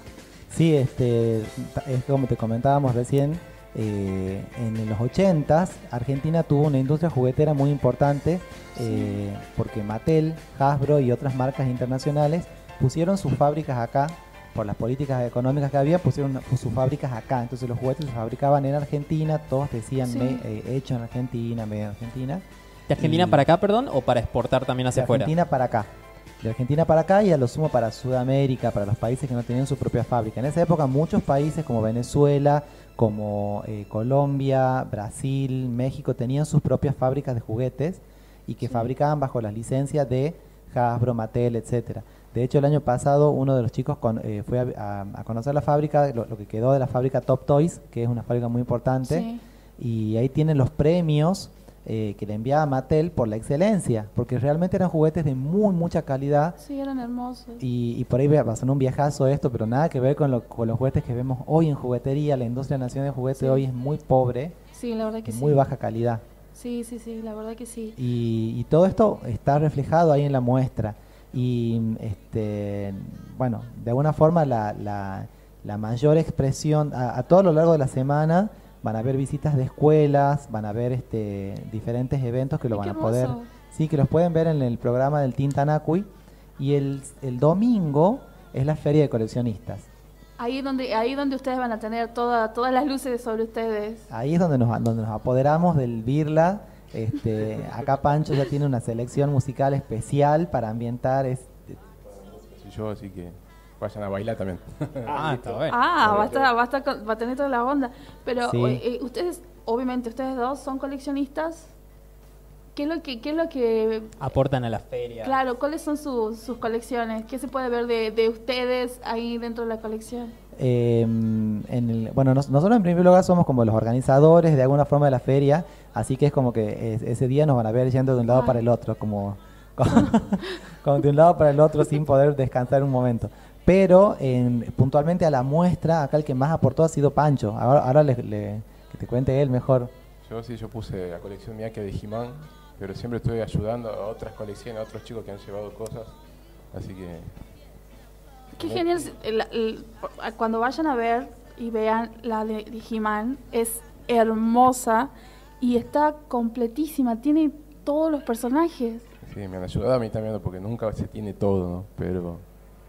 Sí, este, es como te comentábamos recién, eh, en los 80s Argentina tuvo una industria juguetera muy importante eh, porque Mattel, Hasbro y otras marcas internacionales pusieron sus fábricas acá por las políticas económicas que había, pusieron sus fábricas acá. Entonces los juguetes se fabricaban en Argentina, todos decían Sí. me- eh, hecho en Argentina, medio en Argentina. ¿De Argentina Y- para acá, perdón, o para exportar también hacia de afuera? Argentina para acá. De Argentina para acá y a lo sumo para Sudamérica, para los países que no tenían su propia fábrica. En esa época muchos países como Venezuela, como eh, Colombia, Brasil, México tenían sus propias fábricas de juguetes y que fabricaban bajo las licencias de Hasbro, Mattel, etcétera. De hecho, el año pasado uno de los chicos con- eh, fue a, a- a conocer la fábrica, lo, lo que quedó de la fábrica Top Toys, que es una fábrica muy importante. Sí. y ahí tienen los premios eh, que le enviaba Mattel por la excelencia, porque realmente eran juguetes de muy mucha calidad Sí, eran hermosos. y, y por ahí va a sonar un viajazo esto, pero nada que ver con, lo- con los juguetes que vemos hoy en juguetería. La industria nacional de juguetes Sí. hoy es muy pobre, Sí, la verdad que sí. muy baja calidad. Sí, sí, sí, la verdad que sí. Y, y todo esto está reflejado ahí en la muestra. Y este, bueno, de alguna forma la, la- la mayor expresión, a, a todo lo largo de la semana van a haber visitas de escuelas, van a haber este, diferentes eventos que lo Ay, van a poder, hermoso. sí, que los pueden ver en el programa del Tintanacui. Y el, el domingo es la feria de coleccionistas. Ahí donde, ahí donde ustedes van a tener toda, todas las luces sobre ustedes. Ahí es donde nos, donde nos apoderamos del Birla. Este, [LAUGHS] acá Pancho ya tiene una selección musical especial para ambientar. Es, Soy yo, así que vayan a bailar también. Ah, [LAUGHS] está bueno. Ah, va a, estar, va, a estar con- va a tener toda la onda. Pero Sí. eh, ustedes, obviamente, ustedes dos son coleccionistas. ¿Qué es lo que, qué es lo que Aportan a la feria. claro, cuáles son sus, sus colecciones? ¿Qué se puede ver de, de ustedes ahí dentro de la colección? eh, en el- bueno, nos- nosotros en primer lugar somos como los organizadores de alguna forma de la feria, así que es como que es- ese día nos van a ver yendo de un lado Ah. para el otro, como, [LAUGHS] como, como de un lado para el otro sin poder descansar un momento. Pero en- puntualmente a la muestra, acá el que más aportó ha sido Pancho. Ahora, ahora le- le- que te cuente él mejor. Yo sí, yo puse la colección mía que de He-Man, pero siempre estoy ayudando a otras colecciones, a otros chicos que han llevado cosas. Así que Qué genial. el- el- cuando vayan a ver y vean la de, de He-Man, es hermosa y está completísima. Tiene todos los personajes. sí, me han ayudado a mí también, porque nunca se tiene todo, ¿no? Pero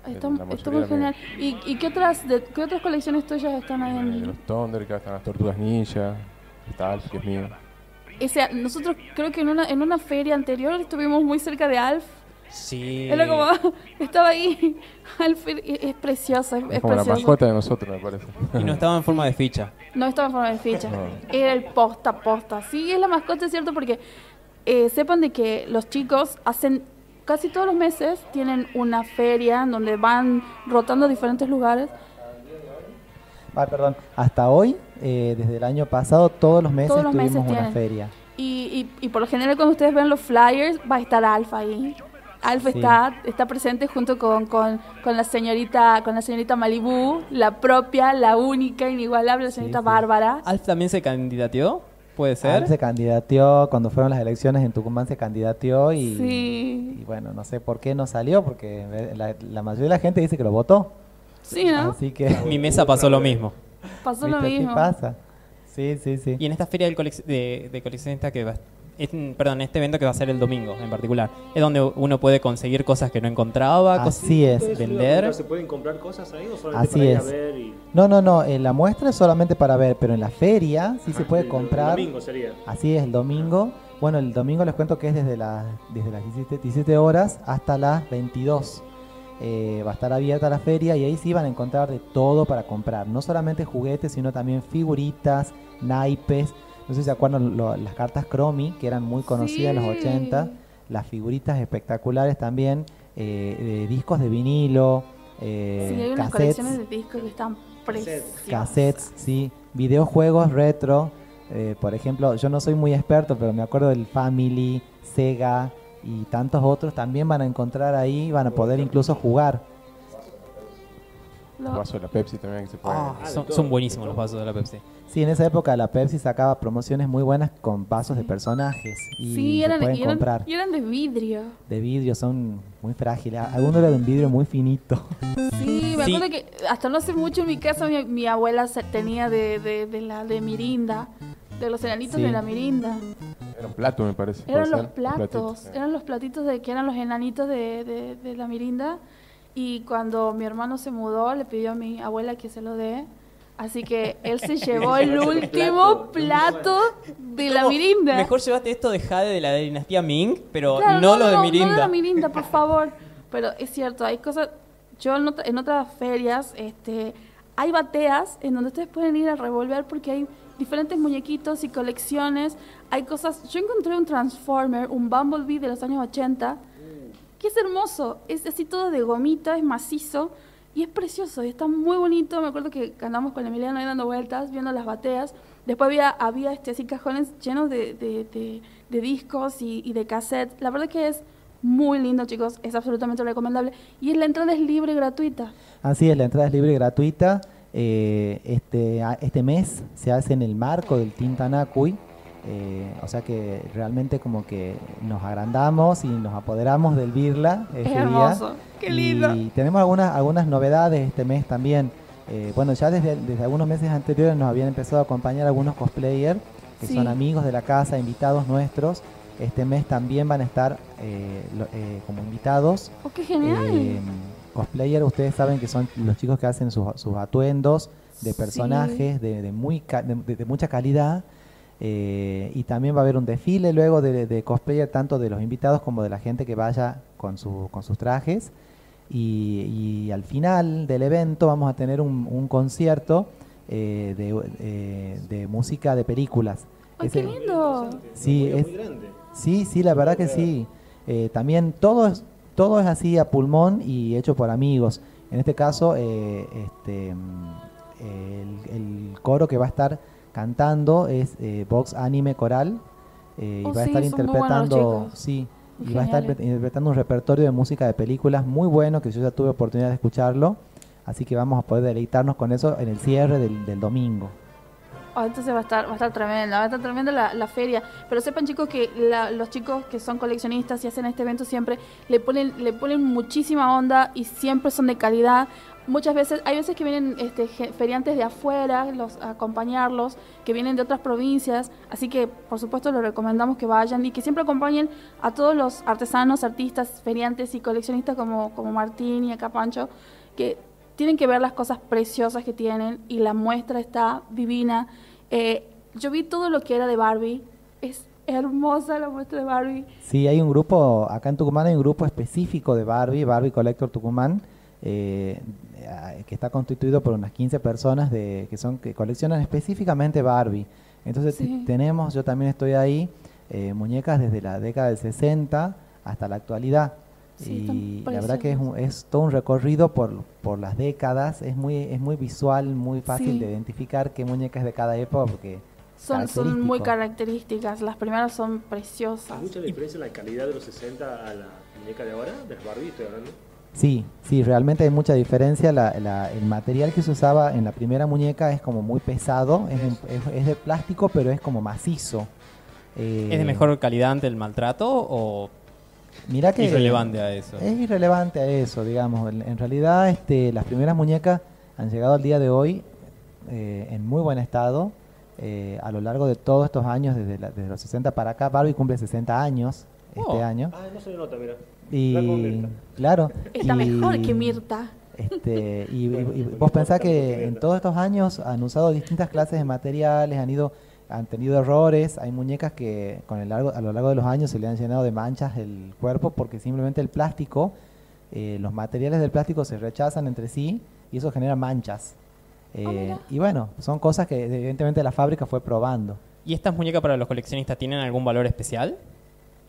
Está, está muy genial. ¿Y, y qué, otras, de, qué otras colecciones tuyas están ahí eh, de en, los Thundercats, están las Tortugas Ninja, está Alf, que es mío. Ese- nosotros creo que en una, en una feria anterior estuvimos muy cerca de Alf. Sí. Era como, [LAUGHS] estaba ahí. Alf es, es precioso, es, como la mascota de nosotros, me parece. Y no estaba en forma de ficha. No estaba en forma de ficha. No. Era el posta posta. Sí, es la mascota, es cierto, porque eh, sepan de que los chicos hacen casi todos los meses tienen una feria en donde van rotando a diferentes lugares. Ah, perdón. Hasta hoy, eh, desde el año pasado, todos los meses Todos los meses tuvimos una tienen. feria. Y, y, y por lo general cuando ustedes ven los flyers va a estar Alfa ahí. Alfa Sí. está, está presente junto con, con, con la señorita con la señorita Malibú, la propia, la única, inigualable, la señorita sí. Bárbara. ¿Alf también se candidateó? ¿Puede ser? Alf se candidateó, cuando fueron las elecciones en Tucumán se candidateó y, Sí. y bueno, no sé por qué no salió, porque la, la mayoría de la gente dice que lo votó. Sí, ¿no? Así que... Mi mesa pasó lo mismo. Pasó lo mismo. ¿Qué pasa? Sí, sí, sí. Y en esta feria del colec- de, de coleccionista que va, es- perdón, este evento que va a ser el domingo en particular, es donde uno puede conseguir cosas que no encontraba, cosas- Así es. Vender. ¿Se pueden comprar cosas ahí o solamente Así para ir a es. ver y... No, no, no, en la muestra es solamente para ver, pero en la feria sí se Ah, puede el- comprar. El domingo sería. Así es, el domingo. Bueno, el domingo les cuento que es desde, las desde las 17, 17 horas hasta las 22. Eh, va a estar abierta la feria y ahí sí van a encontrar de todo para comprar. No solamente juguetes, sino también figuritas, naipes. No sé si se acuerdan lo- las cartas Cromi, que eran muy conocidas en los Sí. 80. Las figuritas espectaculares también. eh, de discos de vinilo. eh, Sí, hay unas cassettes colecciones de discos que están preciosas. cassettes, sí, videojuegos retro. eh, por ejemplo, yo no soy muy experto, pero me acuerdo del Family, Sega y tantos otros también van a encontrar ahí, van a poder incluso jugar. Lo- Los vasos de la Pepsi también que se pueden. Ah, de son, todo, son de buenísimos los vasos de la Pepsi. Sí, en esa época la Pepsi sacaba promociones muy buenas con vasos de personajes y sí, eran, pueden y eran, comprar y eran de vidrio. de vidrio, son muy frágiles. Algunos eran de un vidrio muy finito. Sí, me Sí. acuerdo que hasta no hace mucho en mi casa mi, mi abuela se- tenía de, de, de la de Mirinda, de los enanitos Sí. de la Mirinda. Era un plato, me parece. Eran los ser, platos, eran los platitos de que eran los enanitos de, de, de la Mirinda. Y cuando mi hermano se mudó, le pidió a mi abuela que se lo dé. Así que él se [LAUGHS] llevó el último plato de la. Mirinda. Mejor llevaste esto de Jade de la dinastía Ming, pero Claro, no, lo de No Mirinda. de la Mirinda, por [LAUGHS] favor. Pero es cierto, hay cosas. Yo en, otra- en otras ferias, este, hay bateas en donde ustedes pueden ir a revolver porque hay diferentes muñequitos y colecciones. Hay cosas. Yo encontré un Transformer, un Bumblebee de los años 80, que es hermoso. Es así todo de gomita, es macizo y es precioso y está muy bonito. Me acuerdo que andamos con Emiliano ahí dando vueltas, viendo las bateas. Después había, había este, así cajones llenos de, de- de- de discos y, y de cassettes. La verdad que es muy lindo, chicos. Es absolutamente recomendable. Y la entrada es libre y gratuita. Así es, la entrada es libre y gratuita. Eh, este, este mes se hace en el marco del Tintanacui. Eh, o sea que realmente como que nos agrandamos y nos apoderamos del Birla ese es día. hermoso. Qué lindo. Y tenemos algunas, algunas novedades este mes también. Eh, bueno, ya desde, desde algunos meses anteriores nos habían empezado a acompañar algunos cosplayers que Sí. son amigos de la casa, invitados nuestros. Este mes también van a estar eh, lo- eh, como invitados. Oh, qué genial. Cosplayer, ustedes saben que son los chicos que hacen sus, sus atuendos de Sí. personajes de, de muy de- de mucha calidad. Eh, y también va a haber un desfile luego de, de cosplayer, tanto de los invitados como de la gente que vaya con, su, con sus trajes. Y, y al final del evento vamos a tener un, un concierto eh, de, eh, de música de películas. Ay, qué lindo. Sí, es. Sí, sí, la verdad que sí. Eh, también todo es, todo es así a pulmón y hecho por amigos. En este caso, eh, este, mm, el, el coro que va a estar cantando es eh, Vox Anime Coral eh, Oh, y va a sí, estar buenos los interpretando, sí, y va a estar interpretando un repertorio de música de películas muy bueno que yo ya tuve oportunidad de escucharlo. Así que vamos a poder deleitarnos con eso en el cierre del, del domingo. Oh, entonces va a estar, va a estar tremenda, va a estar tremenda la, la feria. Pero sepan chicos que la- los chicos que son coleccionistas y hacen este evento siempre le ponen, le ponen muchísima onda y siempre son de calidad. Muchas veces, hay veces que vienen este, feriantes de afuera los, a acompañarlos, que vienen de otras provincias, así que por supuesto les recomendamos que vayan y que siempre acompañen a todos los artesanos, artistas, feriantes y coleccionistas como, como Martín y acá Pancho, que tienen que ver las cosas preciosas que tienen y la muestra está divina. Eh, yo vi todo lo que era de Barbie, es hermosa la muestra de Barbie. Sí, hay un grupo, acá en Tucumán hay un grupo específico de Barbie, Barbie Collector Tucumán, eh, que está constituido por unas 15 personas de, que son que coleccionan específicamente Barbie. Entonces Sí. tenemos, yo también estoy ahí, eh, muñecas desde la década del 60 hasta la actualidad. Sí, y la verdad que es, un- es todo un recorrido por, por las décadas, es muy, es muy visual, muy fácil Sí. de identificar qué muñeca es de cada época porque Son, son muy características, las primeras son preciosas. ¿Hay mucha diferencia en la calidad de los 60 a la muñeca de ahora? De las Barbie estoy hablando. Sí, sí, realmente hay mucha diferencia. La- la- el material que se usaba en la primera muñeca es como muy pesado, es, un- es- es de plástico, pero es como macizo. Eh, ¿Es de mejor calidad ante el maltrato o Mira que irrelevante a eso? Es irrelevante a eso, digamos. En, en realidad, este, las primeras muñecas han llegado al día de hoy eh, en muy buen estado. eh, a lo largo de todos estos años, desde, la- desde los 60 para acá, Barbie cumple 60 años este Oh. año. Ah, no se le nota, mira. Y claro. Está y- mejor que Mirta. Este, y, y- y [LAUGHS] vos pensás que en todos estos años han usado distintas clases de materiales, han ido, han tenido errores, hay muñecas que con el largo, a lo largo de los años se le han llenado de manchas el cuerpo porque simplemente el plástico, eh, los materiales del plástico se rechazan entre sí y eso genera manchas. Eh, Ah, mira. y bueno, son cosas que evidentemente la fábrica fue probando. ¿Y estas muñecas para los coleccionistas tienen algún valor especial?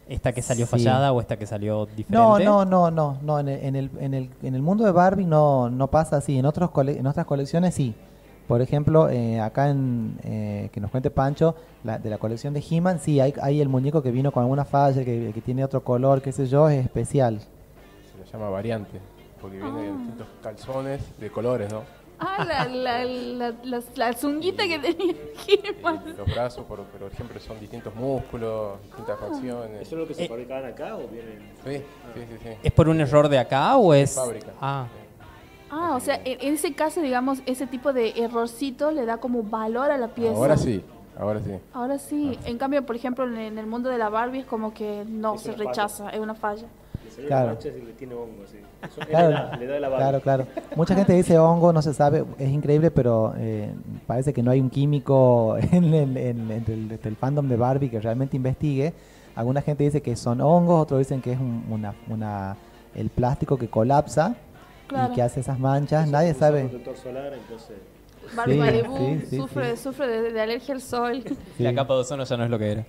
¿Esta que salió Sí. fallada o esta que salió diferente? No, no, no, no, no. En el, en el, en el, en el mundo de Barbie no, no pasa así. En otros cole- en otras colecciones sí. Por ejemplo, eh, acá en eh, que nos cuente Pancho la- de la colección de He-Man, sí, hay, hay el muñeco que vino con alguna falla, que, que tiene otro color, qué sé yo, es especial. Se le llama variante, porque viene de Ah. distintos calzones de colores, ¿no? Ah, la, la, la, la, la zunguita que tenía. Y los brazos, por, por ejemplo, son distintos músculos, distintas Ah. facciones. ¿Eso es lo que se Eh. fabricaban acá o vienen...? Sí, sí, sí. sí. ¿Es por un error de acá o es...? fábrica. Ah, Ah, o sea, en ese caso, digamos, ese tipo de errorcito le da como valor a la pieza. Ahora sí, ahora sí. Ahora sí. En cambio, por ejemplo, en- el mundo de la Barbie es como que no Es se una falla. rechaza, es una falla. Salió Claro. manchas y le tiene hongo, así. Eso es Claro, le da, le da la claro, claro. Mucha gente dice hongo, no se sabe, es increíble, pero eh, parece que no hay un químico [LAUGHS] en el, en- entre el, el fandom de Barbie que realmente investigue. Alguna gente dice que son hongos, otros dicen que es un- una, una, el plástico que colapsa Claro. y que hace esas manchas. Usa- Nadie sabe. solar, entonces... Barbie Sí, Malibu sí, sí, sufre, sí. sufre de, de alergia al sol. Sí. la capa de ozono ya no es lo que era.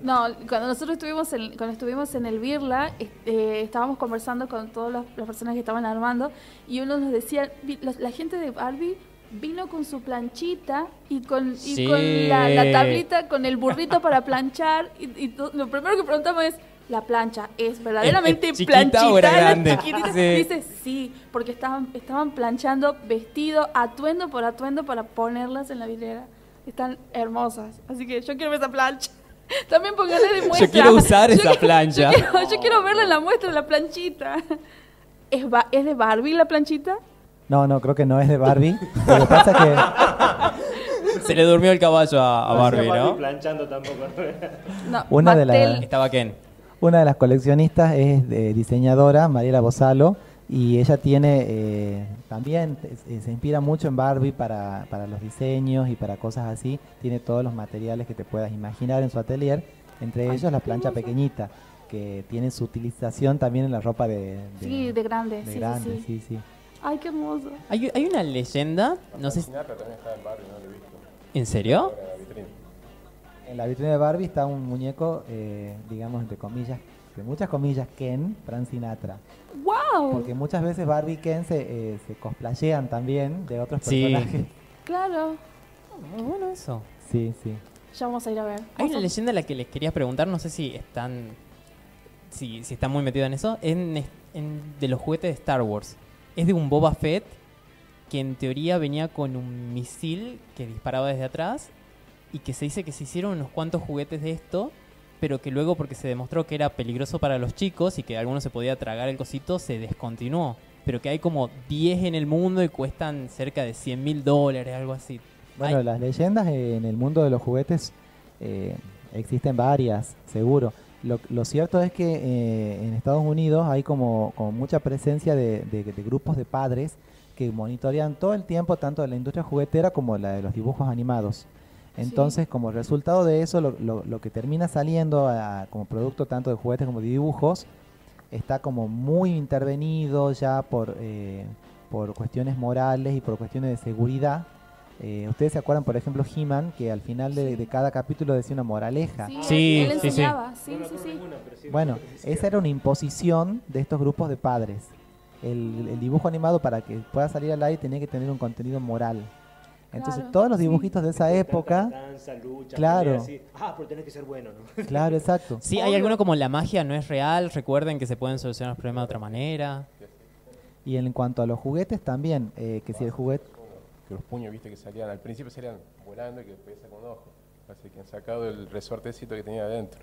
No, cuando nosotros estuvimos en, cuando estuvimos en el Birla, este, estábamos conversando con todas las, las personas que estaban armando y uno nos decía, "Vi- los- la gente de Barbie vino con su planchita y con, y Sí. con la, la tablita, con el burrito para planchar. Y, y to- lo primero que preguntamos es, ¿la plancha es verdaderamente ¿Es- es chiquita planchita? o era ¿Era grande? chiquitita? Sí. Dice, sí, porque estaban, estaban planchando vestido, atuendo por atuendo para ponerlas en la vidriera. Están hermosas. Así que yo quiero ver esa plancha. [LAUGHS] También póngale de muestra. quiero usar esa quiero- plancha. Yo quiero, yo quiero verla en la muestra, la planchita. ¿Es, ¿Es de Barbie la planchita? No, no, creo que no es de Barbie. Lo que pasa es que [LAUGHS] Se le durmió el caballo a, a Barbie, Barbie ¿no? planchando tampoco. No, Una de las- Estaba Ken. Una de las coleccionistas es eh, diseñadora, Mariela Bozalo, y ella tiene eh, también, eh, se inspira mucho en Barbie para, para los diseños y para cosas así. Tiene todos los materiales que te puedas imaginar en su atelier, entre ellos la plancha pequeñita, que tiene su utilización también en la ropa de, de- Sí, de grande, de sí, sí, grande, sí. sí, sí. Ay, qué hermoso. Hay, hay una leyenda, no sé si... Sinatra también está en Barbie, no lo he visto. ¿En serio? En la vitrina. De Barbie está un muñeco, eh, digamos, entre comillas, de muchas comillas, Ken, Frank Sinatra. ¡Wow! Porque muchas veces Barbie y Ken se, eh, se cosplayean también de otros Sí. personajes. Claro. Muy bueno eso. Sí, sí. Ya vamos a ir a ver. Hay una a- leyenda a la que les quería preguntar, no sé si están si, si están muy metidos en eso, en, en- de los juguetes de Star Wars. Es de un Boba Fett que en teoría venía con un misil que disparaba desde atrás y que se dice que se hicieron unos cuantos juguetes de esto, pero que luego porque se demostró que era peligroso para los chicos y que alguno se podía tragar el cosito, se descontinuó. Pero que hay como 10 en el mundo y cuestan cerca de 100 mil dólares, algo así. Bueno, las leyendas en el mundo de los juguetes eh, existen varias, seguro. Lo, lo cierto es que eh, en Estados Unidos hay como, como mucha presencia de, de- de grupos de padres que monitorean todo el tiempo tanto de la industria juguetera como la de los dibujos animados. Entonces, como resultado de eso, lo, lo- lo que termina saliendo a- como producto tanto de juguetes como de dibujos está como muy intervenido ya por, eh, por cuestiones morales y por cuestiones de seguridad. Eh, Ustedes se acuerdan, por ejemplo, He-Man, que al final de, de cada capítulo decía una moraleja. Sí, Sí, él sí, sí. enseñaba. Sí, sí, sí. Bueno, esa era una imposición de estos grupos de padres. El, el dibujo animado para que pueda salir al aire tenía que tener un contenido moral. Entonces Claro, todos los sí. dibujitos de esa época, Danza, lucha, Claro. así. Ah, pero tenés que ser bueno, ¿no? [LAUGHS] claro, exacto. Sí, hay alguno como la magia no es real, recuerden que se pueden solucionar los problemas de otra manera. Y en cuanto a los juguetes también, eh, que si el juguete, Que los puños, viste, que salían, al principio salían volando y que después un ojo. Así que han sacado el resortecito que tenía adentro.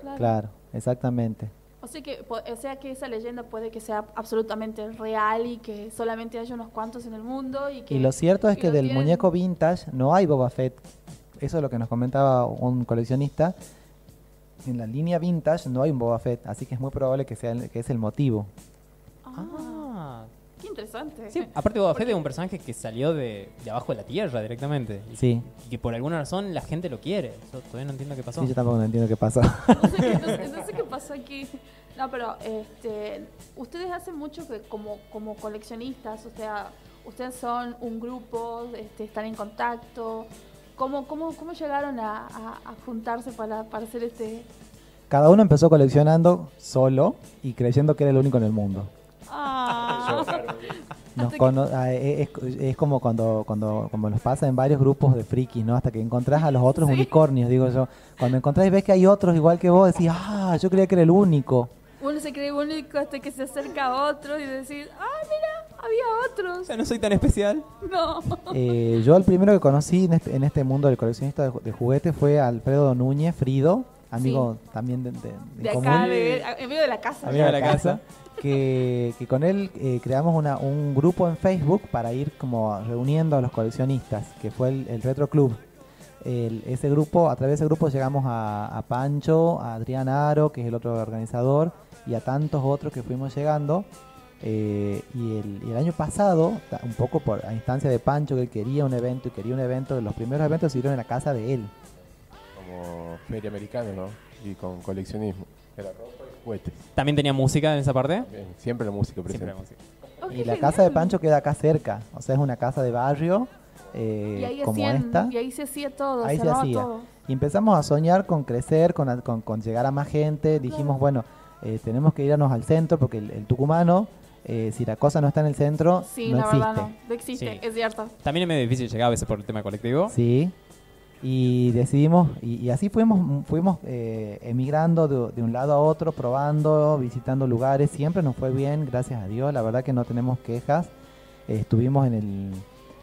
Claro. claro, exactamente. O sea, que, o sea que esa leyenda puede que sea absolutamente real y que solamente haya unos cuantos en el mundo y que... Y lo cierto es que del tienen- muñeco vintage no hay Boba Fett. Eso es lo que nos comentaba un coleccionista. En la línea vintage no hay un Boba Fett, así que es muy probable que sea el- que es el motivo. Ah, qué interesante. sí. Aparte Boba Fett es un personaje que salió de, de abajo de la tierra directamente. Y, Sí. y que por alguna razón la gente lo quiere. Yo todavía no entiendo qué pasó. Sí, yo tampoco no entiendo qué pasó. No sé, qué, no sé- no sé qué pasó aquí. No, pero este, ustedes hacen mucho que como, como coleccionistas, o sea, ustedes son un grupo, este, están en contacto. ¿Cómo, cómo, cómo llegaron a, a- a juntarse para, para hacer este... Cada uno empezó coleccionando solo y creyendo que era el único en el mundo. Ah, Nos cono- ah, es, es como cuando, cuando como nos pasa en varios grupos de frikis, ¿no? Hasta que encontrás a los otros Sí. unicornios, digo yo. Cuando encontrás y ves que hay otros igual que vos, decís, ah, yo creía que era el único. uno se cree único hasta que se acerca a otro y decir, ah, mira, había O otros. sea, no soy tan especial. No. Eh, yo el primero que conocí en este, en este mundo del coleccionista de, ju- de juguetes fue Alfredo Núñez, Frido, amigo también de, de- en De común. acá, de, en medio de la casa. amigo de la la casa, casa. Que, que con él eh, creamos una- un grupo en Facebook para ir como reuniendo a los coleccionistas, que fue el, el Retro Club. El- ese grupo, a través de ese grupo llegamos a, a Pancho, a Adrián Aro, que es el otro organizador, y a tantos otros que fuimos llegando. Eh, y, el, y el año pasado, un poco por a instancia de Pancho, que él quería un evento y quería un evento, los primeros eventos se hicieron en la casa de él. Como feria americana, ¿no? Y con coleccionismo. Era ropa ¿También tenía música en esa parte? Siempre la música presente. Siempre la música. Oh, Y la genial. casa de Pancho queda acá cerca, o sea, es una casa de barrio eh, y ahí, como hacían- esta. y ahí se hacía todo, Ahí se hacía. todo. Y empezamos a soñar con crecer, con, con- con llegar a más gente. Dijimos, Claro. bueno, eh, tenemos que irnos al centro porque el, el tucumano eh, si la cosa no está en el centro, Sí, no la existe. verdad no. No existe, Sí. es cierto. También es medio difícil llegar a veces por el tema colectivo. Sí. Y decidimos, y, y así fuimos, fuimos eh, emigrando de, de un lado a otro, probando, visitando lugares. Siempre nos fue bien, gracias a Dios. La verdad que no tenemos quejas. Eh, estuvimos en el,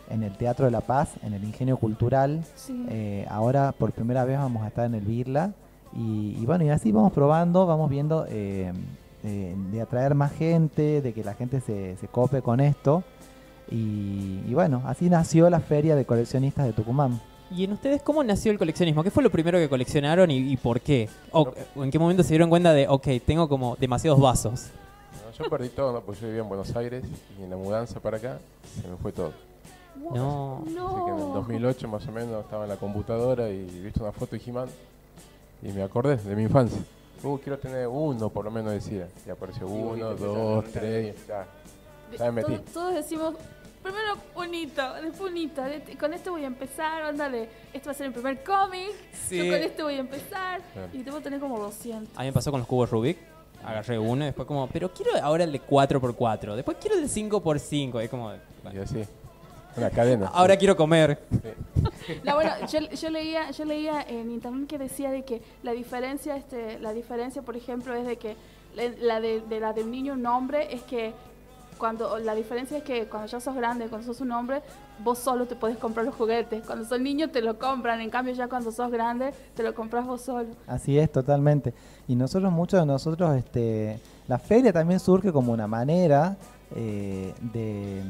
en el Teatro de la Paz, en el Ingenio Cultural. Sí. Eh, ahora por primera vez vamos a estar en el Birla. Y, y bueno, y así vamos probando, vamos viendo eh, de atraer más gente, de que la gente se, se cope con esto. Y, y bueno, así nació la Feria de Coleccionistas de Tucumán. ¿Y en ustedes cómo nació el coleccionismo? ¿Qué fue lo primero que coleccionaron y, y por qué? O, o ¿En qué momento se dieron cuenta de, ok, tengo como demasiados vasos? No, yo perdí todo, ¿no? Porque yo vivía en Buenos Aires y en la mudanza para acá se me fue todo. No. Así que en el No. 2008 más o menos estaba en la computadora y viste una foto de He-Man y me acordé de mi infancia. Uh, quiero tener uno, por lo menos decía. Y apareció uno, dos, tres, y ya. Ya me metí. Todos, todos decimos, primero unito, después unito. de- Con este voy a empezar, ándale. Este va a ser el primer cómic. Sí. Yo con este voy a empezar. Claro. Y debo tener como 200. A mí me pasó con los cubos Rubik. Agarré uno y después como, pero quiero ahora el de 4x4. Después quiero el de 5x5. Es como, bueno, así. Una cadena. ahora quiero comer. [LAUGHS] No, bueno, yo, yo leía, yo leía en internet que decía de que la diferencia, este, la diferencia, por ejemplo, es de que la- la de, de la de un niño un hombre es que cuando la diferencia es que cuando ya sos grande, cuando sos un hombre, vos solo te podés comprar los juguetes. Cuando sos niño te lo compran, en cambio ya cuando sos grande te lo compras vos solo. Así es, totalmente. Y nosotros, muchos de nosotros, este, la feria también surge como una manera eh, de,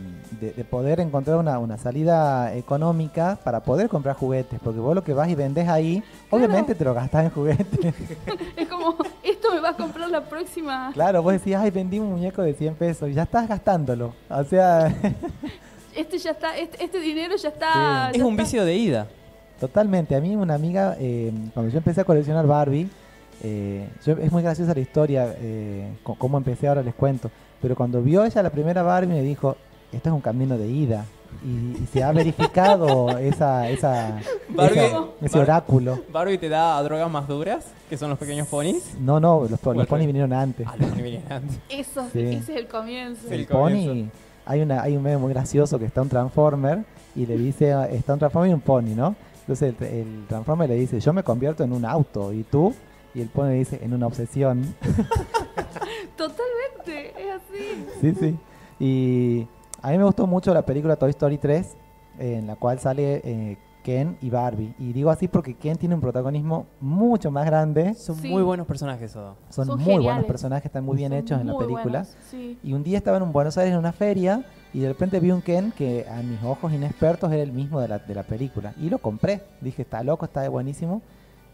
de- de poder encontrar una, una salida económica para poder comprar juguetes. Porque vos lo que vas y vendés ahí, obviamente te lo gastás en juguetes. [LAUGHS] Es como, esto me va a comprar la próxima. claro, vos decís, ay, vendí un muñeco de 100 pesos y ya estás gastándolo. O sea, [LAUGHS] Este ya está, este, este dinero ya está. Es ya un está. vicio de ida. Totalmente. A mí una amiga, eh, cuando yo empecé a coleccionar Barbie, eh, yo- es muy graciosa la historia, eh, cómo empecé ahora les cuento. Pero cuando vio ella la primera Barbie me dijo, esto es un camino de ida. Y, y se ha verificado esa, esa, Barbie- esa- ese oráculo. Barbie te da drogas más duras, que son los pequeños ponis. No, no, los, ponis vinieron antes. Ah, los ponis venían antes. [LAUGHS] Eso, Sí. ese es el comienzo. El El comienzo. pony, hay, una, hay un medio muy gracioso que está un Transformer y le dice, está un Transformer y un pony, ¿no? Entonces el, el Transformer le dice, yo me convierto en un auto, ¿y tú? Y el pony le dice, en una obsesión. [LAUGHS] Totalmente, es así. sí, sí. Y a mí me gustó mucho la película Toy Story 3, en la cual sale eh, Ken y Barbie. Y digo así porque Ken tiene un protagonismo mucho más grande. Son Sí. muy buenos personajes todos. Son, Son muy buenos personajes, están muy bien Son hechos en la película. buenos, sí. Y un día estaba en Buenos Aires en una feria y de repente vi un Ken que a mis ojos inexpertos era el mismo de la, de la película. Y lo compré. Dije, está loco, está buenísimo.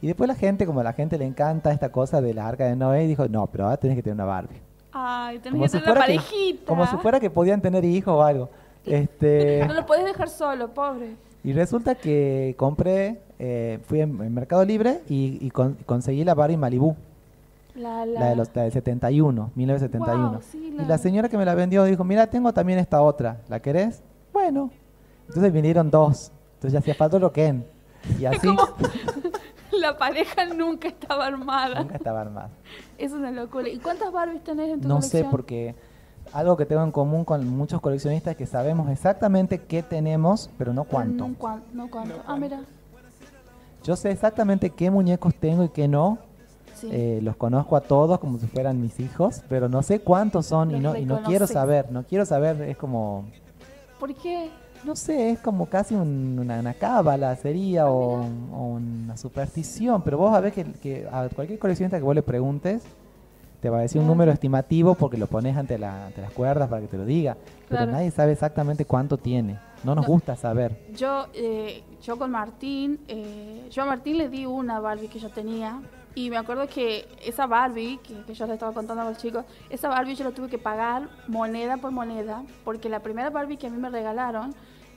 Y después la gente, como a la gente le encanta esta cosa de la arca de Noé, dijo, no, pero ahora tenés que tener una Barbie. Ay, tenés Como que si tener una fuera que- parejita. Como si fuera que podían tener hijos o algo. Este, [LAUGHS] No lo podés dejar solo, pobre. y resulta que compré, eh, fui en, en Mercado Libre y, y con- conseguí la Barbie Malibu, La, la... la, de los, la del 71, 1971. Wow, sí, Y la- señora que me la vendió dijo, mira, tengo también esta otra, ¿la querés? Bueno. Entonces vinieron dos. Entonces ya hacía falta lo Ken. Y [LAUGHS] así [LAUGHS] [LAUGHS] La pareja nunca estaba armada. nunca estaba armada. Es una locura. ¿Y cuántas Barbies tenés en tu No colección? sé, porque algo que tengo en común con muchos coleccionistas es que sabemos exactamente qué tenemos, pero no cuánto. No, cuan- no cuánto. Ah, mira. Yo sé exactamente qué muñecos tengo y qué no. Sí. Eh, los conozco a todos como si fueran mis hijos, pero no sé cuántos son y no, y no quiero saber. No quiero saber, es como, ¿Por qué? No sé, es como casi un- una, una cábala sería o, o una superstición, pero vos a ver que, que a cualquier coleccionista que vos le preguntes, te va a decir un número estimativo porque lo pones ante, la, ante las cuerdas para que te lo diga, pero nadie sabe exactamente cuánto tiene. No nos No. gusta saber. Yo, eh, yo con Martín, eh, yo a Martín le di una Barbie que yo tenía. Y me acuerdo que esa Barbie, que, que yo le estaba contando a los chicos, esa Barbie yo la tuve que pagar moneda por moneda, porque la primera Barbie que a mí me regalaron,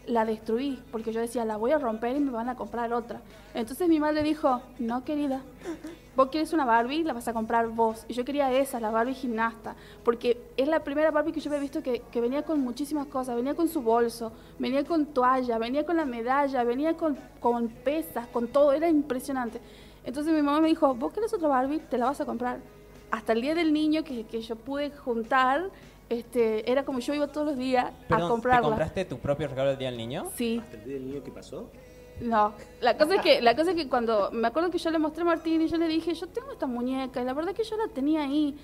la destruí, porque yo decía, la voy a romper y me van a comprar otra. Entonces mi madre dijo, no querida, vos quieres una Barbie, la vas a comprar vos. Y yo quería esa, la Barbie gimnasta, porque es la primera Barbie que yo había visto que, que venía con muchísimas cosas. Venía con su bolso, venía con toalla, venía con la medalla, venía con, con pesas, con todo, era impresionante. Entonces mi mamá me dijo, vos querés otra Barbie, te la vas a comprar. Hasta el día del niño que, que yo pude juntar, este, era como yo iba todos los días a Perdón, ¿te comprarla. compraste tu propio regalo del Día del Niño? Sí, ¿Hasta el día del niño qué pasó? no. La cosa es que, la cosa es que cuando me acuerdo que yo le mostré a Martín y yo le dije, yo tengo esta muñeca y la verdad que yo la tenía ahí.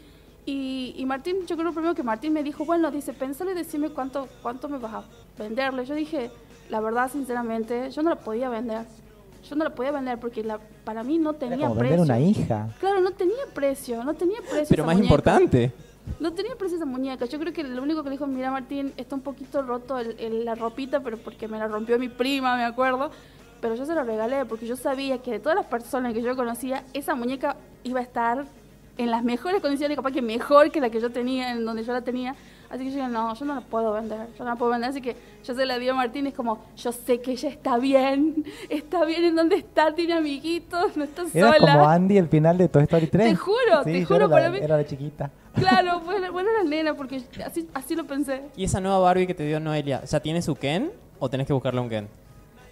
Y, y Martín, yo creo primero que Martín me dijo, bueno, dice, pensalo y decime cuánto, cuánto me vas a venderle. Yo dije, la verdad, sinceramente, yo no la podía vender. Yo no la podía vender porque la, para mí no Era tenía como precio. vender una hija. Claro, no tenía precio, no tenía precio. Pero esa más muñeca. importante. No tenía precio esa muñeca. Yo creo que lo único que le dijo, mira Martín, está un poquito roto el, la ropita, pero porque me la rompió mi prima, me acuerdo. Pero yo se la regalé porque yo sabía que de todas las personas que yo conocía, esa muñeca iba a estar en las mejores condiciones, capaz que mejor que la que yo tenía, en donde yo la tenía. Así que yo dije, no, yo no la puedo vender, yo no la puedo vender. Así que yo se la di a Martín, es como, yo sé que ella está bien, está bien en donde está, tiene amiguitos, no está Era sola. como Andy el final de Toy Story 3. Te juro, te juro, para mí- Era la chiquita. [LAUGHS] Claro, bueno, bueno la nena, porque así, así lo pensé. ¿Y esa nueva Barbie que te dio Noelia, ya tiene su Ken o tenés que buscarle un Ken?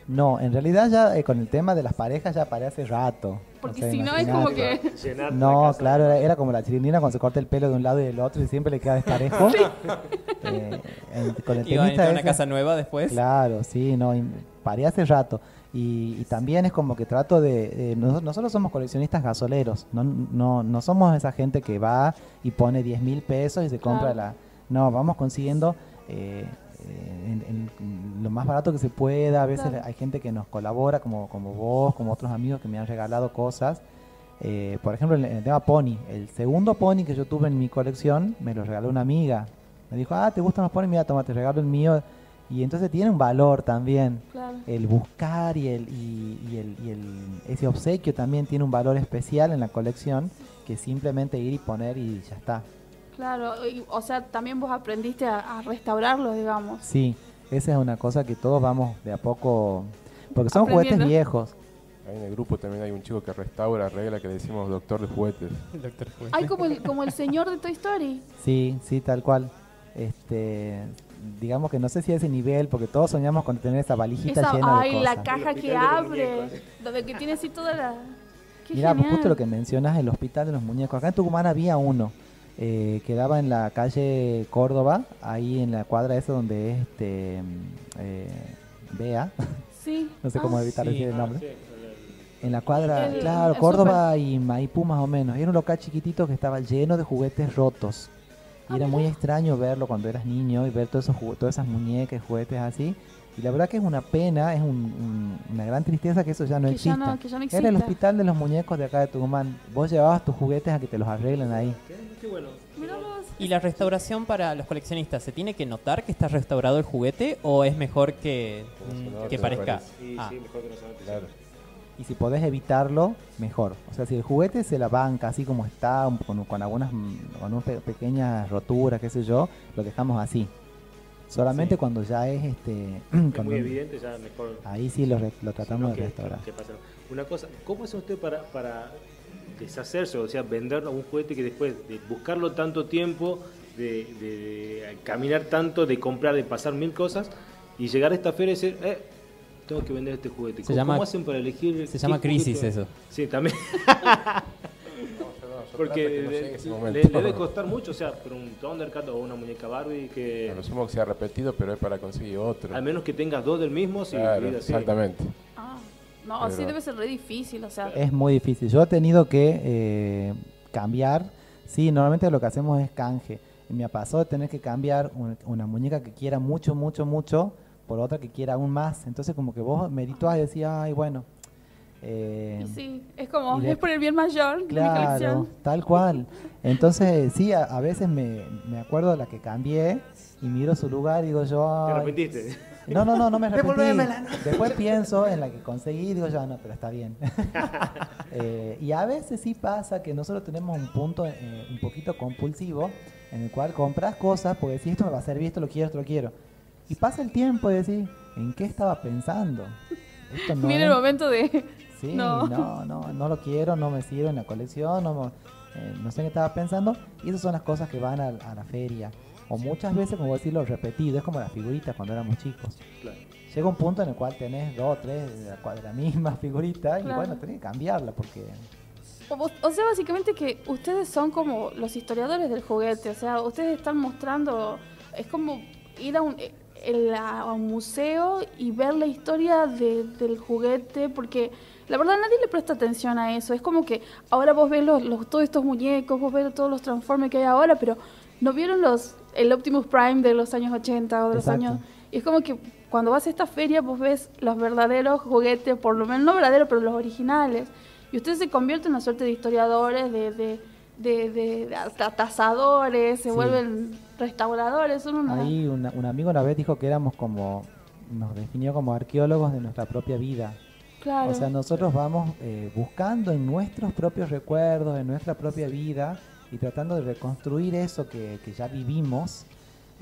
No, en realidad ya eh, con el tema de las parejas ya paré hace rato. Porque si no es como que... No, claro, era, era como la chilindrina cuando se corta el pelo de un lado y del otro y siempre le queda desparejo. [LAUGHS] Eh, en- con el [LAUGHS] ¿Y va a temita entrar a una casa nueva después? Claro, sí, no, y paré hace rato. Y, y también es como que trato de... eh, nos- nosotros somos coleccionistas gasoleros, no, no, no somos esa gente que va y pone 10 mil pesos y se compra Claro. la... No, vamos consiguiendo eh, en- en lo más barato que se pueda. A veces Claro. hay gente que nos colabora, como, como vos, como otros amigos que me han regalado cosas. Eh, por ejemplo, en el tema Pony, el segundo Pony que yo tuve en mi colección me lo regaló una amiga. Me dijo, ah, ¿te gustan los Pony? Mira, toma, te regalo el mío. Y entonces tiene un valor también. Claro, El buscar y, el, y, y el, y el- ese obsequio también tiene un valor especial en la colección que simplemente ir y poner y ya está. Claro. y, o sea, también vos aprendiste a, a restaurarlo, digamos. Sí, esa es una cosa que todos vamos de a poco... Porque son juguetes viejos. Ahí en el grupo también hay un chico que restaura, arregla, que le decimos doctor de juguetes. [LAUGHS] Doctor Who. Ay, como el, como el señor de Toy Story. Sí, sí, tal cual. Este, digamos que no sé si a ese nivel, porque todos soñamos con tener esa valijita Esa, llena ay, de la cosas. caja El que hospital de los abre. Donde que tiene así toda la... Qué Mira, pues justo lo que mencionas, el hospital de los muñecos. Acá en Tucumán había uno. Eh, quedaba en la calle Córdoba, ahí en la cuadra esa donde es este, mm, eh, Bea, [LAUGHS] Sí. no sé Ah, cómo evitar sí. decir el Ah, nombre. sí, En la cuadra, El- claro, el Córdoba y Maipú más o menos. Era un local chiquitito que estaba lleno de juguetes rotos. Y Ah, era muy extraño verlo cuando eras niño y ver todos esos todas esas muñecas, juguetes así. Y la verdad que es una pena, es un- un- una gran tristeza que eso ya no que ya exista. no, que ya no Era el exista. hospital de los muñecos de acá de Tucumán. Vos llevabas tus juguetes a que te los arreglen ahí. ¿Qué? Qué bueno. ¿Y la restauración para los coleccionistas? ¿Se tiene que notar que está restaurado el juguete o es mejor que, mm, que parezca? Sí, Ah, sí, mejor que no se note. Claro. Y si podés evitarlo, mejor. O sea, si el juguete se la banca así como está, con, con algunas mm, con unas pe- pequeñas roturas, qué sé yo, lo dejamos así. Solamente Sí. cuando ya es este. Es muy evidente, ya mejor. ahí sí lo, tratamos de que- restaurar. que pasa. Una cosa, ¿cómo hace usted para, para deshacerse, o sea, vender un juguete que después de buscarlo tanto tiempo, de, de- de caminar tanto, de comprar, de pasar mil cosas, y llegar a esta feria y decir, eh, tengo que vender este juguete? Se ¿Cómo, llama- cómo hacen para elegir? se llama crisis juguete? eso. Sí, también. [LAUGHS] Porque que no le, ese le- momento. le debe costar mucho, o sea, por un Thundercat o una muñeca Barbie que A lo sumo que sea repetido, pero es para conseguir otro. al menos que tengas dos del mismo, sí, Claro, exactamente. Ah, no, así Pero- debe ser re difícil, o sea... Es muy difícil. Yo he tenido que eh, cambiar. Sí, normalmente lo que hacemos es canje. Y me pasó de tener que cambiar un- una muñeca que quiera mucho, mucho, mucho por otra que quiera aún más. Entonces, como que vos meditás y decías, ay, bueno. Eh, Y sí, es como, es por el bien mayor de mi Claro, colección. tal cual. Entonces, sí, a, a veces me, me acuerdo de la que cambié y miro su lugar y digo yo... ¿Te arrepentiste? No, no, no, no me arrepentí. Después pienso en la que conseguí y digo ya, no, pero está bien. [LAUGHS] Eh, y a veces sí pasa que nosotros tenemos un punto eh, un poquito compulsivo en el cual compras cosas porque decís esto me va a servir, esto lo quiero, esto lo quiero. Y pasa el tiempo y decís, ¿en qué estaba pensando? No Mira es- el momento de... Sí, No. no. no, no, lo quiero, no me sirve en la colección, no, me- eh, no sé qué estaba pensando. Y esas son las cosas que van a, a la feria. O muchas veces, como decirlo, repetido, es como las figuritas cuando éramos chicos. Claro. Llega un punto en el cual tenés dos o tres de la, de la misma [LAUGHS] figurita y Claro. bueno, tenés que cambiarla porque O, sea, básicamente que ustedes son como los historiadores del juguete, o sea, ustedes están mostrando, es como ir a un, eh, el- a un museo y ver la historia de- del juguete, porque la verdad nadie le presta atención a eso, es como que ahora vos ves los, los- todos estos muñecos, vos ves todos los Transformers que hay ahora, pero no vieron los el Optimus Prime de los años 80 o de los Exacto. años... Y es como que cuando vas a esta feria vos ves los verdaderos juguetes, por lo menos no verdaderos, pero los originales. Y ustedes se convierten en una suerte de historiadores, de, de, de, de- tasadores, se Sí. vuelven restauradores. Son una... Ahí una- un amigo una vez dijo que éramos como, nos definió como arqueólogos de nuestra propia vida. Claro. O sea, nosotros vamos eh, buscando en nuestros propios recuerdos, en nuestra propia vida y tratando de reconstruir eso que, que ya vivimos.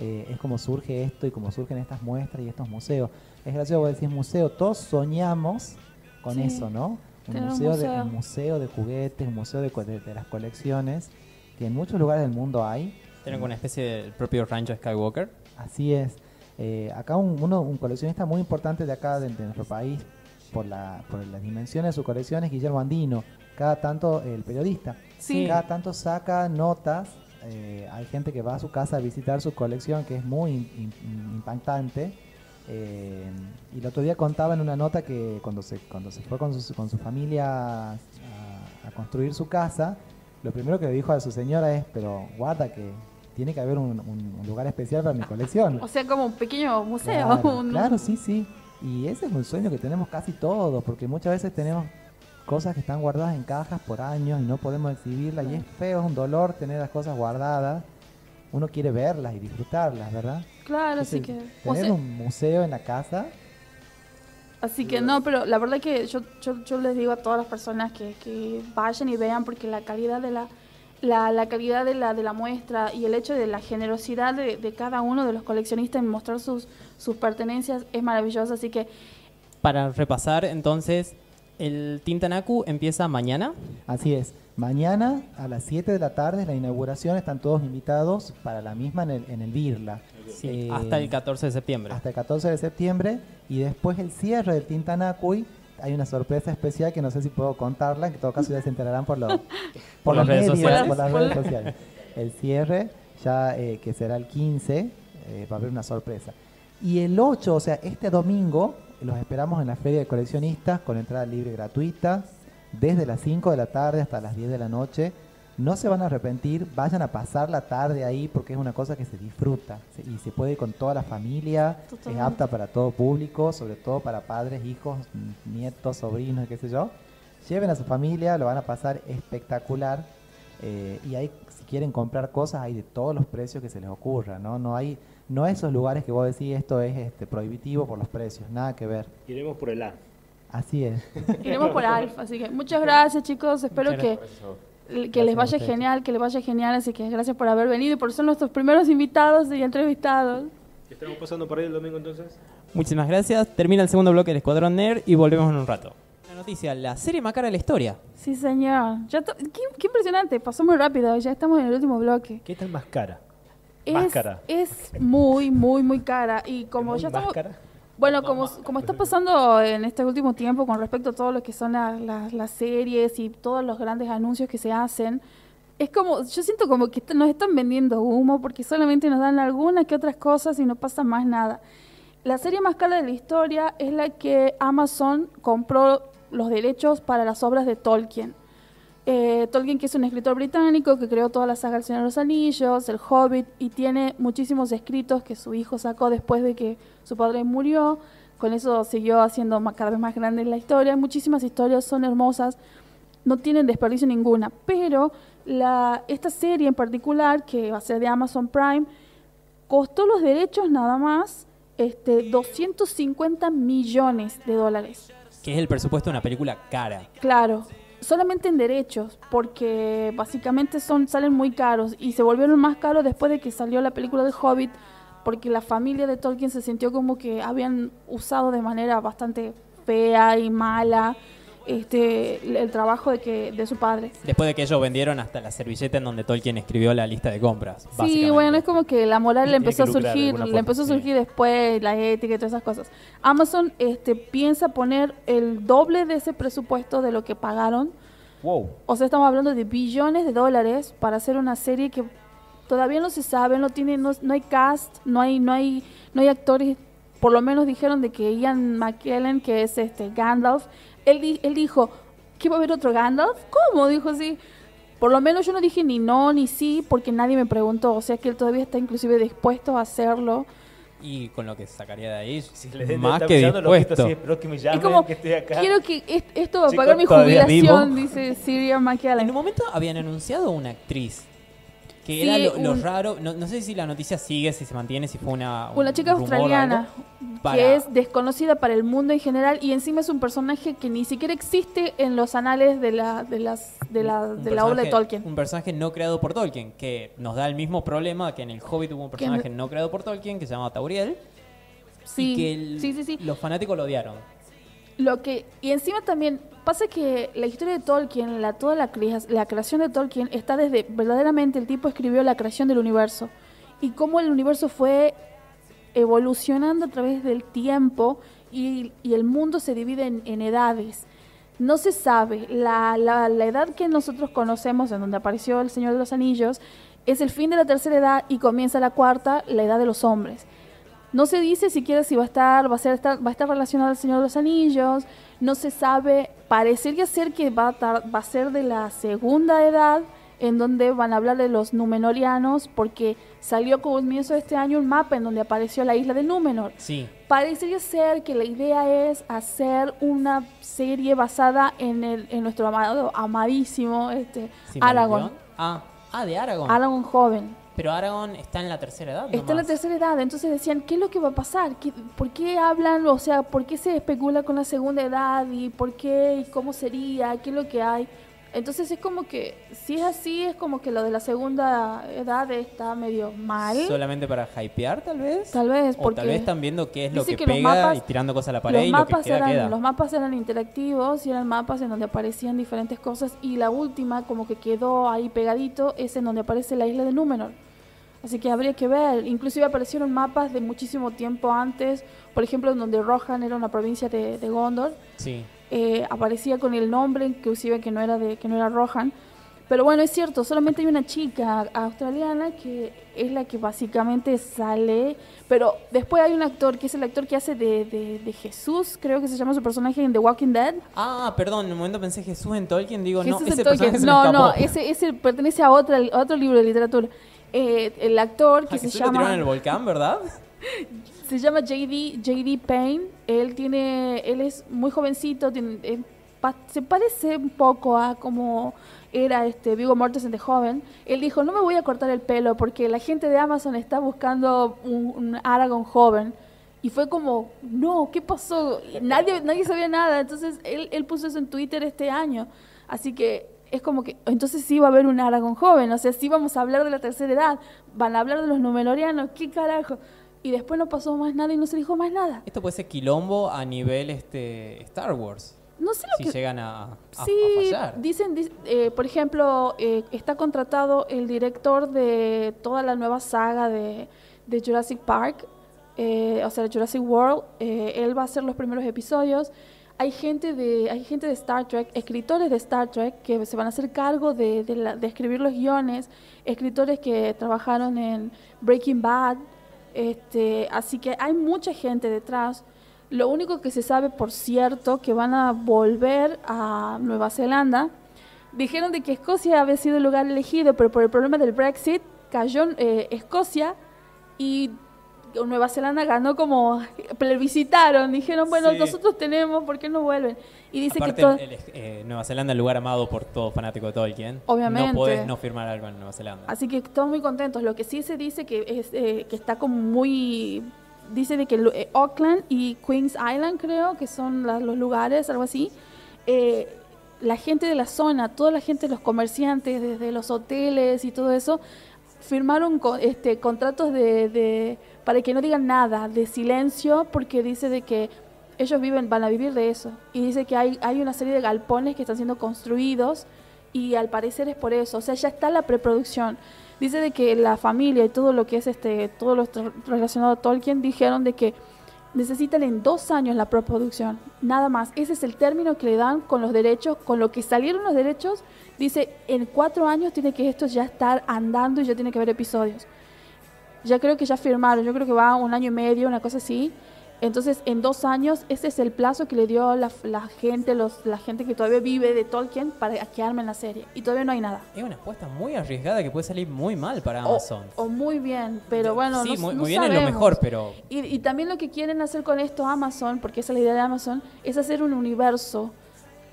Eh, es como surge esto y como surgen estas muestras y estos museos. Es gracioso, vos decís museo, todos soñamos con Sí, eso, ¿no? Un un museo, de, museo. un museo de juguetes, un museo de, de- de las colecciones, que en muchos lugares del mundo hay. Tienen como una especie del propio rancho Skywalker. Así es. Eh, acá un, uno, un coleccionista muy importante de acá, de, de nuestro país, por, la, por las dimensiones de su colección, es Guillermo Andino. Cada tanto, el periodista, Sí. cada tanto saca notas. eh, hay gente que va a su casa a visitar su colección, que es muy in- in- impactante. Eh, y el otro día contaba en una nota que cuando se, cuando se fue con su, con su familia a, a construir su casa, lo primero que le dijo a su señora es, pero guarda que tiene que haber un, un- un lugar especial para mi colección. [LAUGHS] O sea, como un pequeño museo. Claro, un- claro, sí, sí. Y ese es un sueño que tenemos casi todos, porque muchas veces tenemos cosas que están guardadas en cajas por años y no podemos exhibirlas y es feo, es un dolor tener las cosas guardadas. Uno quiere verlas y disfrutarlas, ¿verdad? Claro, así que... o tener sea, un museo en la casa, Así que no, pero la verdad que yo, yo, yo les digo a todas las personas que, que vayan y vean porque la calidad de la, la, la calidad de la, de la muestra y el hecho de la generosidad de, de cada uno de los coleccionistas en mostrar sus, sus pertenencias es maravilloso. Así que Para repasar, entonces, el Tintanaku empieza mañana. así es. Mañana a las 7 de la tarde es la inauguración, están todos invitados para la misma en el, en el Birla. Sí, Eh, hasta el 14 de septiembre. hasta el 14 de septiembre y después el cierre del Tintanacui. Hay una sorpresa especial que no sé si puedo contarla, que en todo caso ya se enterarán por, los [LAUGHS] por, los redes medios, sociales. por las redes sociales. El cierre, ya eh, que será el 15, eh, va a haber una sorpresa. Y el 8, o sea, este domingo, los esperamos en la Feria de Coleccionistas con entrada libre gratuita, desde las 5 de la tarde hasta las 10 de la noche. No se van a arrepentir, vayan a pasar la tarde ahí porque es una cosa que se disfruta se- y se puede ir con toda la familia, es apta para todo público, sobre todo para padres, hijos, nietos, sobrinos, qué sé yo. Lleven a su familia, lo van a pasar espectacular. eh, y ahí, si quieren comprar cosas, hay de todos los precios que se les ocurra, ¿no? No hay, no esos lugares que vos decís esto es este, prohibitivo por los precios, nada que ver. Iremos por el A. Así es. iremos por [LAUGHS] Alfa. Así que muchas gracias chicos, espero Muchas que, que les Gracias vaya genial, que les vaya genial. Así que gracias por haber venido y por ser nuestros primeros invitados y entrevistados. ¿Estaremos pasando por ahí el domingo entonces? Muchísimas gracias. Termina el segundo bloque del Escuadrón Nerd y volvemos en un rato. La noticia, la serie más cara de la historia. Sí, señor. Ya qué, qué impresionante, pasó muy rápido, ya estamos en el último bloque. ¿Qué tal más cara? Es, Más cara. es muy, muy, muy cara. Y como ¿Muy ya más estamos... cara? Bueno, como, como está pasando en este último tiempo con respecto a todo lo que son la- la- las series y todos los grandes anuncios que se hacen, es como, yo siento como que nos están vendiendo humo porque solamente nos dan algunas que otras cosas y no pasa más nada. La serie más cara de la historia es la que Amazon compró los derechos para las obras de Tolkien. Eh, Tolkien, que es un escritor británico que creó toda la saga El Señor de los Anillos, El Hobbit, y tiene muchísimos escritos que su hijo sacó después de que su padre murió. Con eso siguió haciendo cada vez más grande la historia. Muchísimas historias son hermosas, no tienen desperdicio ninguna. Pero la, esta serie en particular, que va a ser de Amazon Prime, costó los derechos nada más este, 250 millones de dólares. Que es el presupuesto de una película cara. Claro, solamente en derechos, porque básicamente son salen muy caros y se volvieron más caros después de que salió la película de Hobbit, porque la familia de Tolkien se sintió como que habían usado de manera bastante fea y mala este el, trabajo de que de su padre. Después de que ellos vendieron hasta la servilleta en donde Tolkien escribió la lista de compras. Sí, bueno, es como que la moral le empezó a surgir, le empezó a sí. surgir después la ética y todas esas cosas. Amazon este piensa poner el doble de ese presupuesto de lo que pagaron Wow. O sea, estamos hablando de billones de dólares para hacer una serie que todavía no se sabe, no tiene, no, no hay cast, no hay, no hay, no hay actores. Por lo menos dijeron de que Ian McKellen, que es este Gandalf, él, él dijo que va a haber otro Gandalf. ¿Cómo? Dijo así. Por lo menos yo no dije ni no ni sí porque nadie me preguntó. O sea que él todavía está inclusive dispuesto a hacerlo. Y con lo que sacaría de ahí, Si le den- más está que lo dispuesto. espero que me llamen, es como, que estoy acá. quiero que est- esto va a pagar mi ¿todavía jubilación, vivo? dice Sirian En McKellen. un momento habían anunciado una actriz. Que Sí, era lo, raro. No, no sé si la noticia sigue, si se mantiene, si fue una. un Una chica australiana para- que es desconocida para el mundo en general y encima es un personaje que ni siquiera existe en los anales de la, de las, de la, de la obra de Tolkien. Un personaje no creado por Tolkien, que nos da el mismo problema que en el Hobbit hubo un personaje no creado por Tolkien que se llama Tauriel. Sí, y que el- sí, sí, sí. los fanáticos lo odiaron. Lo que, y encima también pasa que la historia de Tolkien, la, toda la, crea- la creación de Tolkien está desde, verdaderamente el tipo escribió la creación del universo y cómo el universo fue evolucionando a través del tiempo y, el mundo se divide en, edades. No se sabe, la edad que nosotros conocemos, en donde apareció el Señor de los Anillos, es el fin de la tercera edad y comienza la cuarta, la edad de los hombres. No se dice siquiera si va a estar, va a ser estar, va a estar relacionado al Señor de los Anillos, no se sabe, parecería ser que va a, tar- va a ser de la segunda edad, en donde van a hablar de los Númenorianos, porque salió comienzo de este año un mapa en donde apareció la isla de Númenor. Sí. Parecería ser que la idea es hacer una serie basada en, el, en nuestro amado, amadísimo este, Aragorn. Silmarillion. Ah, ah, de Aragorn. Aragorn joven. Pero Aragorn está en la tercera edad. Está en la tercera edad, entonces decían, ¿qué es lo que va a pasar? ¿Qué- ¿Por qué hablan, o sea, por qué se especula con la segunda edad y por qué y cómo sería, qué es lo que hay? Entonces es como que, si es así, es como que lo de la segunda edad está medio mal. Solamente para hypear, tal vez. Tal vez, O porque tal vez están viendo qué es lo que, pega mapas- y tirando cosas a la pared los y lo que mapas, queda, eran, queda. los mapas eran interactivos y eran mapas en donde aparecían diferentes cosas y la última como que quedó ahí pegadito es en donde aparece la isla de Númenor. Así que habría que ver, inclusive aparecieron mapas de muchísimo tiempo antes, por ejemplo en donde Rohan era una provincia de, de Gondor, Sí. eh, aparecía con el nombre inclusive que no era de que no era Rohan. Pero bueno, es cierto, solamente hay una chica australiana que es la que básicamente sale, pero después hay un actor que es el actor que hace de, de, de Jesús, creo que se llama su personaje en The Walking Dead. Ah, perdón, en un momento pensé Jesús en Tolkien, digo, no, Jesús ese en Tolkien. No, no, ese, ese pertenece a, otra, a otro libro de literatura. Eh, el actor Ah, que se Jesús lo tiraron llama en el volcán, ¿verdad? [LAUGHS] se llama JD, JD Payne. Él tiene, él es muy jovencito, tiene, eh, pa- se parece un poco a como era este Viggo Mortensen de joven. Él dijo, no me voy a cortar el pelo porque la gente de Amazon está buscando un, un Aragorn joven. Y fue como, no, ¿qué pasó? Nadie, nadie sabía nada. Entonces él, él puso eso en Twitter este año. Así que es como que, entonces sí va a haber un Aragorn joven. O sea, sí vamos a hablar de la tercera edad. Van a hablar de los Númenóreanos. ¿Qué carajo? Y después no pasó más nada y no se dijo más nada. Esto puede ser quilombo a nivel este Star Wars. No sé lo Si que... llegan a, a- a Sí, fallar. dicen, eh, por ejemplo, eh, está contratado el director de toda la nueva saga de, de Jurassic Park, eh, o sea, de Jurassic World. eh, él va a hacer los primeros episodios. Hay gente de, hay gente de Star Trek, escritores de Star Trek que se van a hacer cargo de, la- escribir los guiones, escritores que trabajaron en Breaking Bad. Este, así que hay mucha gente detrás. Lo único que se sabe, por cierto, que van a volver a Nueva Zelanda. Dijeron de que Escocia había sido el lugar elegido, pero por el problema del Brexit cayó eh, Escocia y Nueva Zelanda ganó como plebiscitaron. Dijeron, bueno, Sí. nosotros tenemos, ¿por qué no vuelven? Y dice Aparte, que todo... el- eh, Nueva Zelanda es el lugar amado por todo fanático de Tolkien. Obviamente. No podés no firmar algo en Nueva Zelanda. Así que todos muy contentos. Lo que sí se dice que es eh, que está como muy dice de que eh, Auckland y Queens Island creo que son la- los lugares algo así. la gente de la zona, toda la gente, los comerciantes, desde los hoteles y todo eso, firmaron co- este, contratos de, de- para que no digan nada, de silencio, porque dice de que ellos viven, van a vivir de eso. Y dice que hay, hay una serie de galpones que están siendo construidos y al parecer es por eso. O sea, ya está la preproducción. Dice de que la familia y todo lo que es este, todo lo relacionado a Tolkien dijeron de que necesitan en dos años la preproducción, nada más. Ese es el término que le dan con los derechos, con lo que salieron los derechos. Dice, en cuatro años tiene que esto ya estar andando y ya tiene que haber episodios. Ya creo que ya firmaron, yo creo que va un año y medio, una cosa así. Entonces, en dos años, ese es el plazo que le dio la, la gente, los, la gente que todavía vive de Tolkien para que armen la serie. Y todavía no hay nada. Es una apuesta muy arriesgada que puede salir muy mal para Amazon. o muy bien, pero bueno, sí, no, muy, no muy bien es lo mejor, pero Y, y también lo que quieren hacer con esto Amazon, porque esa es la idea de Amazon, es hacer un universo.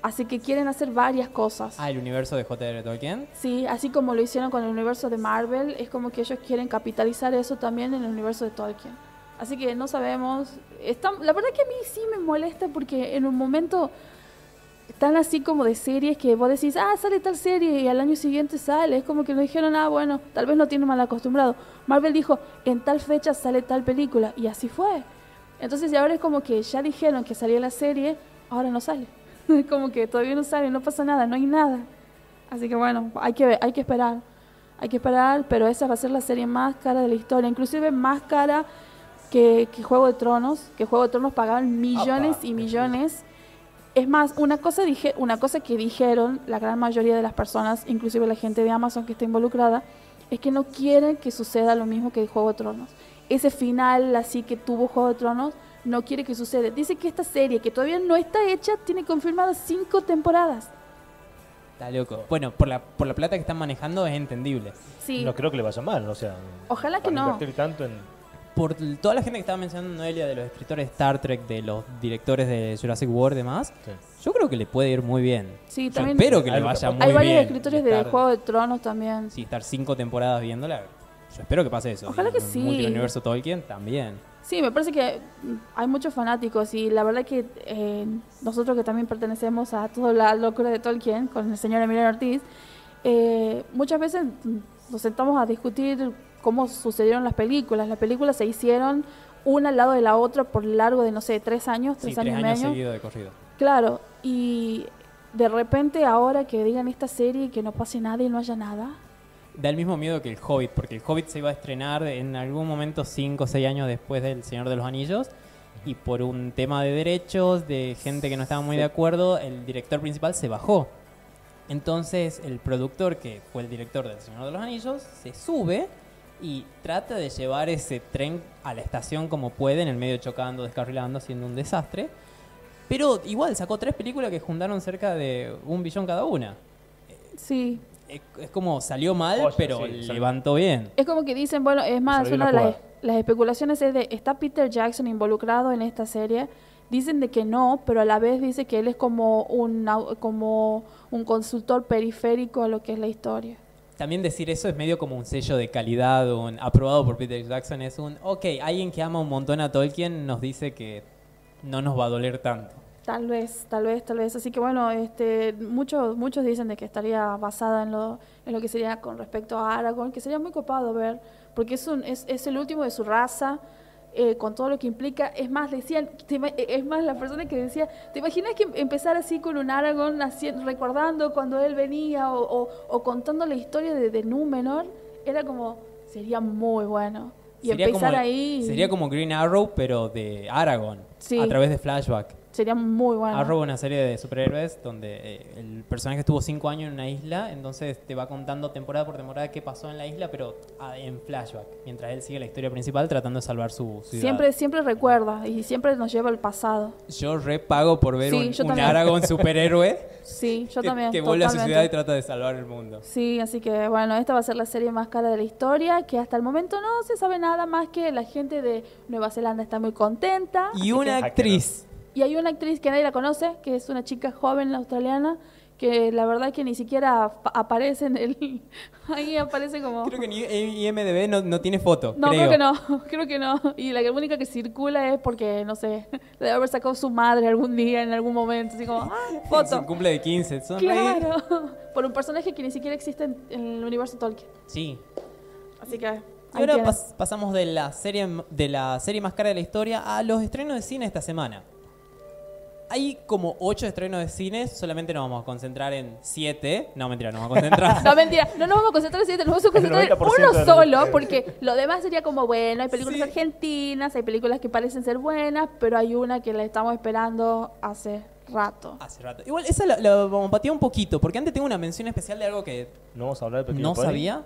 Así que quieren hacer varias cosas. ah, el universo de J.R. Tolkien. Sí, así como lo hicieron con el universo de Marvel, es como que ellos quieren capitalizar eso también en el universo de Tolkien. Así que no sabemos. Está, la verdad que a mí sí me molesta porque en un momento están así como de series que vos decís, ah, sale tal serie y al año siguiente sale. Es como que nos dijeron, ah, bueno, tal vez no tiene mal acostumbrado. Marvel dijo, en tal fecha sale tal película y así fue. Entonces ahora es como que ya dijeron que salía la serie, ahora no sale. [LAUGHS] Como que todavía no sale, no pasa nada, no hay nada. Así que bueno, hay que, ver- hay que esperar. Hay que esperar, pero esa va a ser la serie más cara de la historia. Inclusive más cara que, que Juego de Tronos. Que Juego de Tronos pagaban millones y millones. Es más, una cosa, dije, una cosa que dijeron la gran mayoría de las personas, inclusive la gente de Amazon que está involucrada, es que no quieren que suceda lo mismo que Juego de Tronos. Ese final así que tuvo Juego de Tronos, no quiere que suceda. Dice que esta serie, que todavía no está hecha, tiene confirmadas cinco temporadas. Está loco. Bueno, por la, por la plata que están manejando es entendible. Sí, No creo que le vaya mal, o sea. Ojalá que no. invertir tanto en. Por toda la gente que estaba mencionando Noelia, de los escritores de Star Trek, de los directores de Jurassic World y demás, Sí. yo creo que le puede ir muy bien. Sí, Yo también- espero que le vaya muy Hay bien. varios escritores de estar- Juego de Tronos también. Sí, estar cinco temporadas viéndola. Yo espero que pase eso. Ojalá Y que sí. Multiuniverso Tolkien también. Sí, me parece que hay muchos fanáticos y la verdad que eh, nosotros que también pertenecemos a toda la locura de Tolkien con el señor Emilio Ortiz, eh, muchas veces nos sentamos a discutir cómo sucedieron las películas. Las películas se hicieron una al lado de la otra por largo de, no sé, tres años, tres Sí, años tres y años medio. seguidos de corrido. Claro, y de repente ahora que digan esta serie y que no pase nada y no haya nada. Da el mismo miedo que el Hobbit, porque el Hobbit se iba a estrenar en algún momento 5 o 6 años después del Señor de los Anillos. Y por un tema de derechos, de gente que no estaba muy de acuerdo, el director principal se bajó. Entonces el productor, que fue el director del Señor de los Anillos, se sube y trata de llevar ese tren a la estación como puede, en el medio chocando, descarrilando, haciendo un desastre. Pero igual sacó tres películas que juntaron cerca de un billón cada una. Sí, Es, es como salió mal, Oye, pero sí, levantó bien. Es como que dicen, bueno, es más, una de la las, especulaciones es de, ¿está Peter Jackson involucrado en esta serie? Dicen de que no, pero a la vez dice que él es como un, como un consultor periférico a lo que es la historia. También decir eso es medio como un sello de calidad, un aprobado por Peter Jackson. Es un, ok, alguien que ama un montón a Tolkien nos dice que no nos va a doler tanto. Tal vez, tal vez, tal vez. Así que bueno, este, muchos, muchos dicen de que estaría basada en lo, en lo que sería con respecto a Aragorn, que sería muy copado ver, porque es, un, es, es el último de su raza, eh, con todo lo que implica. Es más, decían, ima- es más, la persona que decía, ¿te imaginas que empezar así con un Aragorn haciendo, recordando cuando él venía o, o- o contando la historia de, de Númenor? Era como, sería muy bueno. Y sería empezar como, ahí Sería como Green Arrow, pero de Aragorn, Sí. a través de flashback. Sería muy bueno. Arrow una serie de superhéroes donde eh, el personaje estuvo cinco años en una isla, entonces te va contando temporada por temporada qué pasó en la isla, pero ah, en flashback, mientras él sigue la historia principal tratando de salvar su ciudad. Siempre, siempre recuerda y siempre nos lleva al pasado. Yo repago por ver Sí, un, un. Aragorn [LAUGHS] superhéroe Sí, yo que, también. que vuelve a su ciudad y trata de salvar el mundo. Sí, así que bueno, esta va a ser la serie más cara de la historia, que hasta el momento no se sabe nada más que la gente de Nueva Zelanda está muy contenta. Y una que- actriz. Y hay una actriz que nadie la conoce, que es una chica joven australiana, que la verdad que ni siquiera pa- aparece en el... [LAUGHS] Ahí aparece como... Creo que IMDB no, no tiene foto. No, creo. creo que no, [LAUGHS] creo que no. Y la única que circula es porque, no sé, [LAUGHS] debe haber sacado su madre algún día, en algún momento, así como, ah, foto. su cumple de 15. Sonreí. Claro, por un personaje que ni siquiera existe en, en el universo Tolkien. Sí. Así que. Y ahora pas- pasamos de la serie de la serie más cara de la historia a los estrenos de cine esta semana. Hay como ocho estrenos de cines, solamente nos vamos a concentrar en siete. No, mentira, nos vamos a concentrar. [LAUGHS] No, mentira, no nos vamos a concentrar en siete, nos vamos a concentrar en 90% uno solo, porque lo demás sería como, bueno, hay películas Sí. argentinas, hay películas que parecen ser buenas, pero hay una que la estamos esperando hace rato. Hace rato. Igual, esa la, la vamos a patear un poquito, porque antes tengo una mención especial de algo que No vamos a hablar de Pequeño no Pony? sabía.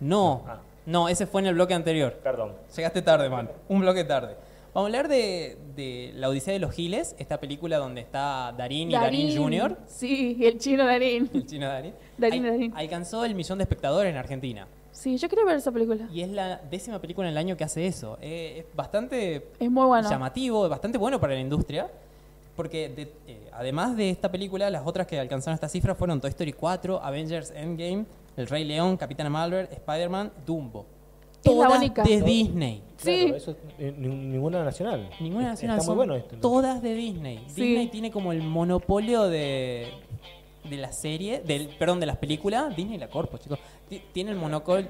No, Ah. no, ese fue en el bloque anterior. Perdón. Llegaste tarde, man. Un bloque tarde. Vamos a hablar de, de La Odisea de los Giles, esta película donde está Darín y Darín, Jr., Sí, el chino Darín. el chino Darín. Darín, Al- Darín. Alcanzó el millón de espectadores en Argentina. Sí, yo quiero ver esa película. Y es la décima película en el año que hace eso. Eh, es bastante Es muy bueno. llamativo, bastante bueno para la industria. Porque de- eh, además de esta película, las otras que alcanzaron esta cifra fueron Toy Story 4, Avengers Endgame, El Rey León, Capitana Marvel, Spider-Man, Dumbo. Es la Todas única. de. Disney. Sí. Claro, eso es, eh, ni- ninguna nacional. Ninguna nacional. Está muy bueno esto. Todas de Disney. Sí. Disney tiene como el monopolio de, de la serie, del, perdón, de las películas. Disney la corpo, chicos. Ti- Tiene el monopol,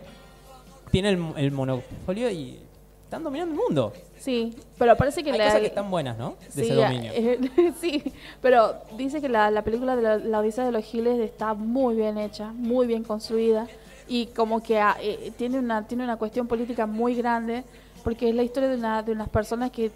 tiene el, el monopolio y están dominando el mundo. Sí, pero parece que Hay la... cosas que están buenas, ¿no? De ese Sí, dominio. eh, [LAUGHS] sí, pero dice que la, la película de la, la Odisea de los Giles está muy bien hecha, muy bien construida y como que ah, eh, tiene una tiene una cuestión política muy grande porque es la historia de, una, de unas personas que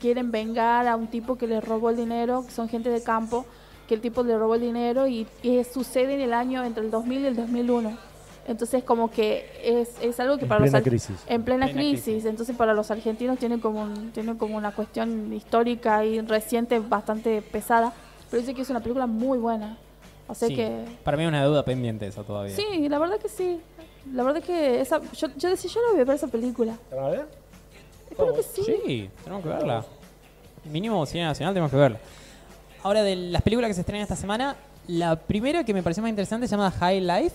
quieren vengar a un tipo que les robó el dinero, que son gente de campo, que el tipo le robó el dinero y, y sucede en el año entre el 2000 y el 2001. Entonces como que es, es algo que En para plena los crisis. en plena, Plena crisis. crisis. entonces para los argentinos tiene como un- tiene como una cuestión histórica y reciente bastante pesada, pero dice que es una película muy buena. O sea Sí. que Para mí es una deuda pendiente eso todavía. sí, la verdad que sí. La verdad que esa yo, yo decía, yo no voy a ver esa película. ¿La van a ver? Espero que sí. Sí, tenemos que verla. Mínimo cine nacional tenemos que verla. Ahora, de las películas que se estrenan esta semana, la primera que me pareció más interesante se llama High Life.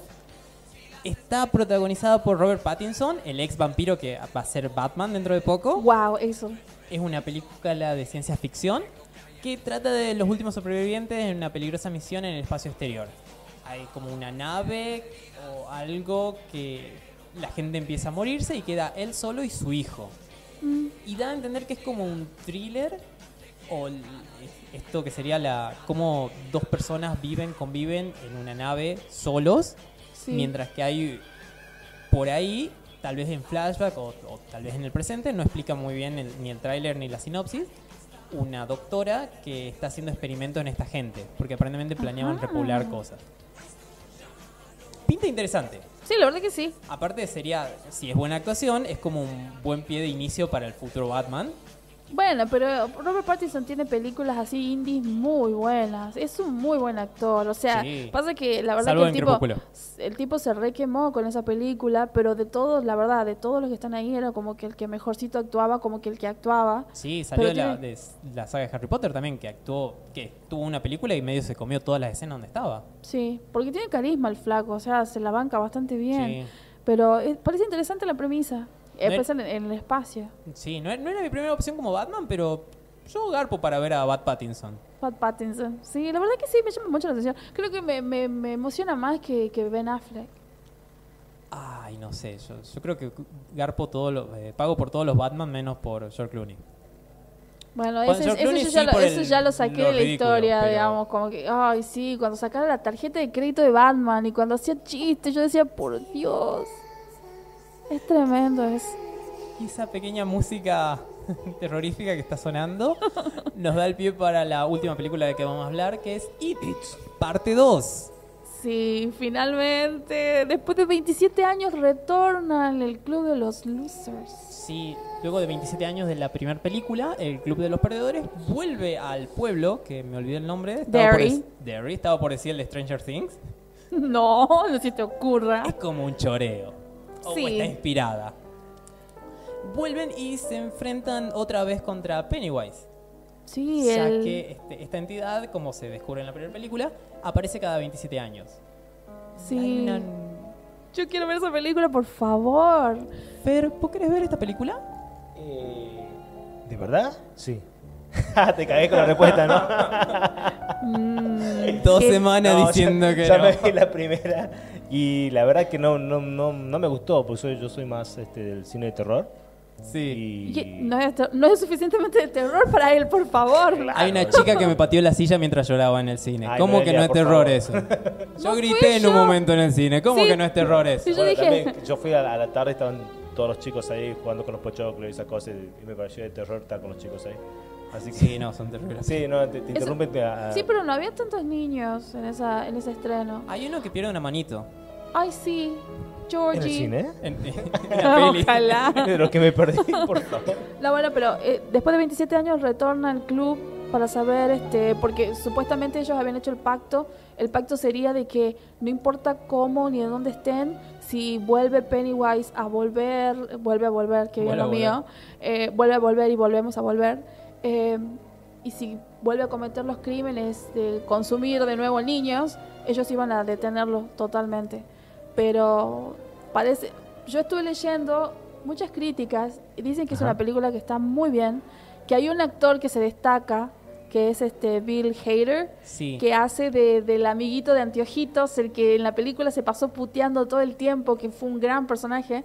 Está protagonizada por Robert Pattinson, el ex vampiro que va a ser Batman dentro de poco. Wow, eso. Es una película de ciencia ficción que trata de los últimos supervivientes en una peligrosa misión en el espacio exterior. Hay como una nave o algo que la gente empieza a morirse y queda él solo y su hijo. Y da a entender que es como un thriller o esto que sería la cómo dos personas viven, conviven en una nave solos, Sí. mientras que hay por ahí, tal vez en flashback o, o tal vez en el presente, no explica muy bien el- ni el tráiler ni la sinopsis, una doctora que está haciendo experimentos en esta gente, porque aparentemente planeaban Ajá. repoblar cosas. Pinta interesante. Sí, la verdad que sí. Aparte sería, si es buena actuación, es como un buen pie de inicio para el futuro Batman. Bueno, pero Robert Pattinson tiene películas así indies muy buenas. Es un muy buen actor. O sea, Sí. pasa que la verdad Salvo que el tipo, Crepúsculo. el tipo se requemó con esa película, pero de todos, la verdad, de todos los que están ahí, era como que el que mejorcito actuaba, como que el que actuaba. Sí, salió de la, tiene- de la saga de Harry Potter también, que actuó, que tuvo una película y medio se comió todas las escenas donde estaba. Sí, porque tiene carisma el flaco, o sea, se la banca bastante bien. Sí. Pero eh, parece interesante la premisa, No es- empezar en, en el espacio. Sí, no, no era mi primera opción como Batman, pero yo garpo para ver a Bat Pattinson. Pat Pattinson. Sí, la verdad que sí, me llama mucho la atención. Creo que me, me, me emociona más que, que Ben Affleck. Ay, no sé, yo, yo creo que garpo todo lo, eh, pago por todos los Batman menos por George Clooney. Bueno, ese, George eso, Clooney yo ya sí lo, eso ya lo saqué lo de la ridículo, historia, pero- digamos, como que, ay, sí, cuando sacaba la tarjeta de crédito de Batman y cuando hacía chistes, yo decía, por Dios, es tremendo eso. Y esa pequeña música [LAUGHS] terrorífica que está sonando nos da el pie para la última película de que vamos a hablar, que es It, parte 2. Sí, finalmente, después de 27 años retornan el club de los losers. Sí, luego de 27 años de la primera película, el Club de los Perdedores vuelve al pueblo, que me olvidé el nombre. Derry. Derry, estaba por decir el de Stranger Things. [LAUGHS] No, no se te ocurra. Es como un choreo. O está inspirada. Vuelven y se enfrentan otra vez contra Pennywise. Sí, ya el... que este- esta entidad, como se descubre en la primera película, aparece cada 27 años. Sí. una- Yo quiero ver esa película, por favor. Fer, ¿vos querés ver esta película? Eh, ¿De verdad? Sí. [LAUGHS] Te cagué con la respuesta, ¿no? [LAUGHS] Mm, Dos semanas No, diciendo ya, que ya no. me vi la primera y la verdad que no, no, no, no me gustó, porque soy, yo soy más este, del cine de terror. Sí. Y no, es, no es suficientemente de terror para él, por favor. Hay una chica que me pateó la silla mientras lloraba en el cine. Ay, ¿Cómo que no es terror favor. eso? [LAUGHS] Yo No grité en un yo. momento en el cine. ¿Cómo Sí. que no es terror eso? Y yo Bueno, dije, también, yo fui a la, a la tarde, estaban todos los chicos ahí jugando con los pochoclos y esas cosas, y me pareció de terror estar con los chicos ahí. Así que, Sí, no, son terribles. sí, no, te, te interrumpen. te- a- sí, pero no había tantos niños en, esa, en ese estreno. Hay uno que pierde una manito. Ay, sí, ¿En el Georgie. cine? En, en [LAUGHS] la peli. Ojalá. [LAUGHS] De lo que me perdí, por favor. No, bueno, pero eh, después de 27 años retorna al club para saber, este, porque supuestamente ellos habían hecho el pacto. El pacto sería de que no importa cómo ni de dónde estén, si vuelve Pennywise a volver, vuelve a volver, que bien lo mío, eh, vuelve a volver y volvemos a volver. Eh, y si vuelve a cometer los crímenes de consumir de nuevo niños, ellos iban a detenerlo totalmente. Pero parece, yo estuve leyendo muchas críticas y dicen que es una película que está muy bien, que hay un actor que se destaca, que es este Bill Hader, Sí. que hace de, del amiguito de Anteojitos, el que en la película se pasó puteando todo el tiempo, que fue un gran personaje.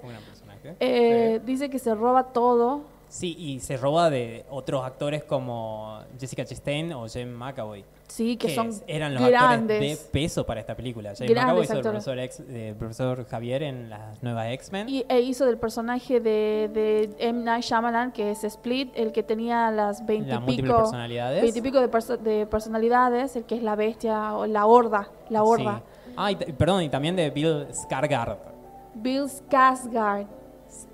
Eh, Dice que se roba todo. Sí, y se roba de otros actores como Jessica Chastain o Jen McAvoy. Sí, que, son eran los grandes. actores de peso para esta película. Grandes McAvoy hizo el profesor, ex- eh, profesor Javier en las nuevas X-Men. Y, e hizo del personaje de, de M. Night Shyamalan, que es Split, el que tenía las Las 20 múltiples pico, personalidades. 20 pico de, perso- de personalidades, el que es la bestia o la horda, la horda. Sí. Ah, y perdón, y también de Bill Skarsgård. Bill Skarsgård,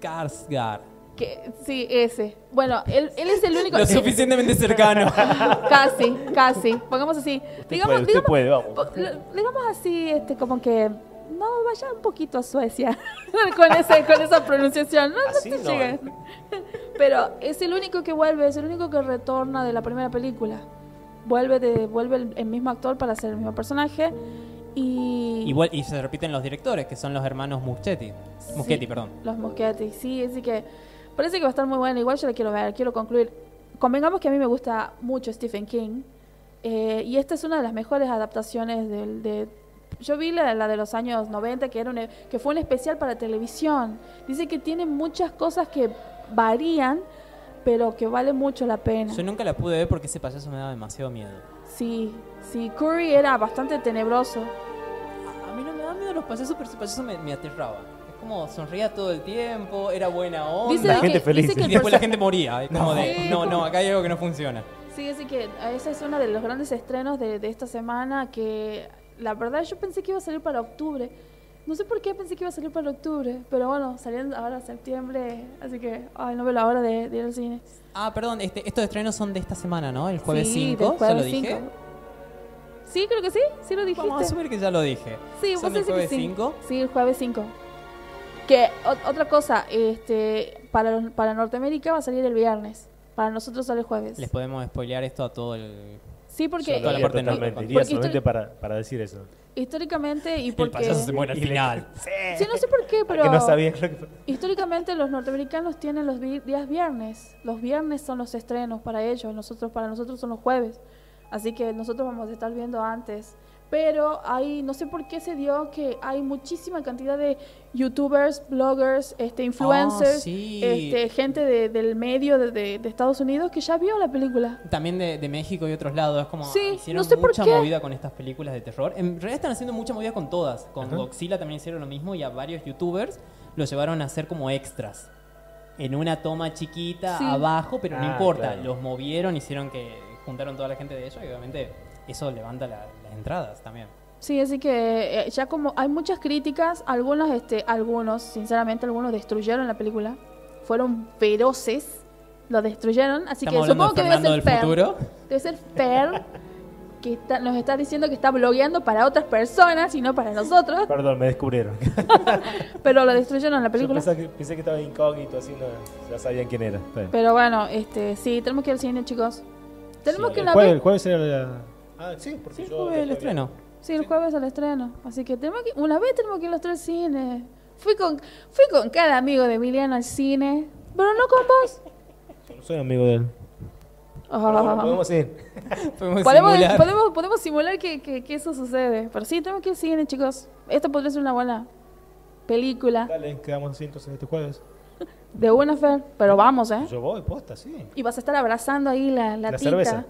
Skarsgård. Que sí, ese. Bueno, él, él es el único. Lo suficientemente cercano. [LAUGHS] casi, casi. Pongamos así. digamos, puede, usted digamos, puede, vamos. po- lo- digamos así, este, como que no vaya un poquito a Suecia [LAUGHS] con ese, con esa pronunciación. No, no Así te no, llegues. [LAUGHS] Pero es el único que vuelve, es el único que retorna de la primera película. Vuelve de, vuelve el, el mismo actor para hacer el mismo personaje. Y, y, se repiten los directores, que son los hermanos Muschetti. Muschetti, Sí, perdón. Los Muschetti, sí, así que parece que va a estar muy buena. Igual yo la quiero ver, quiero concluir. Convengamos que a mí me gusta mucho Stephen King. eh, y esta es una de las mejores adaptaciones del, de... Yo vi la, la de los años 90, que, era un, que fue un especial para televisión. Dice que tiene muchas cosas que varían, pero que vale mucho la pena. Yo nunca la pude ver porque ese payaso me daba demasiado miedo. Sí, sí, Curry era bastante tenebroso. A, a mí no me daban miedo los payasos, pero ese payaso me, me aterraba. Como sonría todo el tiempo, era buena onda. Dice La de gente que, feliz. dice que y después la gente moría. Como de, Sí. no, no, acá hay algo que no funciona. Sí, así que ese es uno de los grandes estrenos de, de esta semana que la verdad yo pensé que iba a salir para octubre. No sé por qué pensé que iba a salir para octubre, pero bueno, saliendo ahora septiembre, así que ay, no veo la hora de, de ir al cine. Ah, perdón, este, estos estrenos son de esta semana, ¿no? El jueves Sí, 5, del ¿ya jueves lo dije? 5. Sí, creo que sí, sí lo dijiste. Vamos a asumir que ya lo dije. Sí, son vos el jueves sí. 5. Sí, el jueves 5. Que o- otra cosa, este para los- para Norteamérica va a salir el viernes. Para nosotros sale el jueves. Les podemos spoilear esto a todo el... Sí, porque toda la parte totalmente. Iría solamente para, para decir eso. históricamente y El porque payaso se muere al final. [LAUGHS] Sí, no sé por qué, pero Que no sabía lo que... históricamente los norteamericanos tienen los vi- días viernes. Los viernes son los estrenos para ellos, nosotros para nosotros son los jueves. Así que nosotros vamos a estar viendo antes. Pero hay, no sé por qué se dio que hay muchísima cantidad de youtubers, bloggers, este, influencers, Ah, sí. este, gente de- del medio de, de- de Estados Unidos que ya vio la película. También de, de México y otros lados. Es como Sí, hicieron no sé por mucha qué. movida con estas películas de terror. En realidad están haciendo mucha movida con todas. Con Godzilla también hicieron lo mismo y a varios youtubers los llevaron a hacer como extras. En una toma chiquita Sí. abajo, pero no Ah, importa. claro. Los movieron, hicieron que juntaron toda la gente de ellos y obviamente eso levanta la- entradas también. Sí, así que eh, ya como hay muchas críticas, algunos, este, algunos, sinceramente, algunos destruyeron la película. Fueron feroces, lo destruyeron. Así Estamos que supongo de que debe ser del Fer. futuro. Debe ser Fer, que está- nos está diciendo que está blogueando para otras personas y no para nosotros. Perdón, me descubrieron. [LAUGHS] Pero lo destruyeron la Yo película. pensé que, pensé que estaba incógnito, así no, ya sabían quién era. Pero bueno, este, sí, tenemos que ir al cine, chicos. Tenemos que el, una jueves, vez. el jueves era la... Ah, sí, porque Sí, yo... fue el estreno. Sí, el jueves al estreno. Así que tenemos que, una vez tenemos que ir los tres al cine. Fui con, fui con cada amigo de Emiliano al cine, pero no con vos. No soy amigo de él. Bueno, podemos ir. [LAUGHS] Podemos Podemos, simular. podemos, podemos simular que, que- que eso sucede. Pero sí, tenemos que ir al cine, chicos. Esto podría ser una buena película. Dale, quedamos así entonces este jueves. De una, Fer, pero vamos, ¿eh? Yo voy, posta, sí. Y vas a estar abrazando ahí la, la, La tita. cerveza.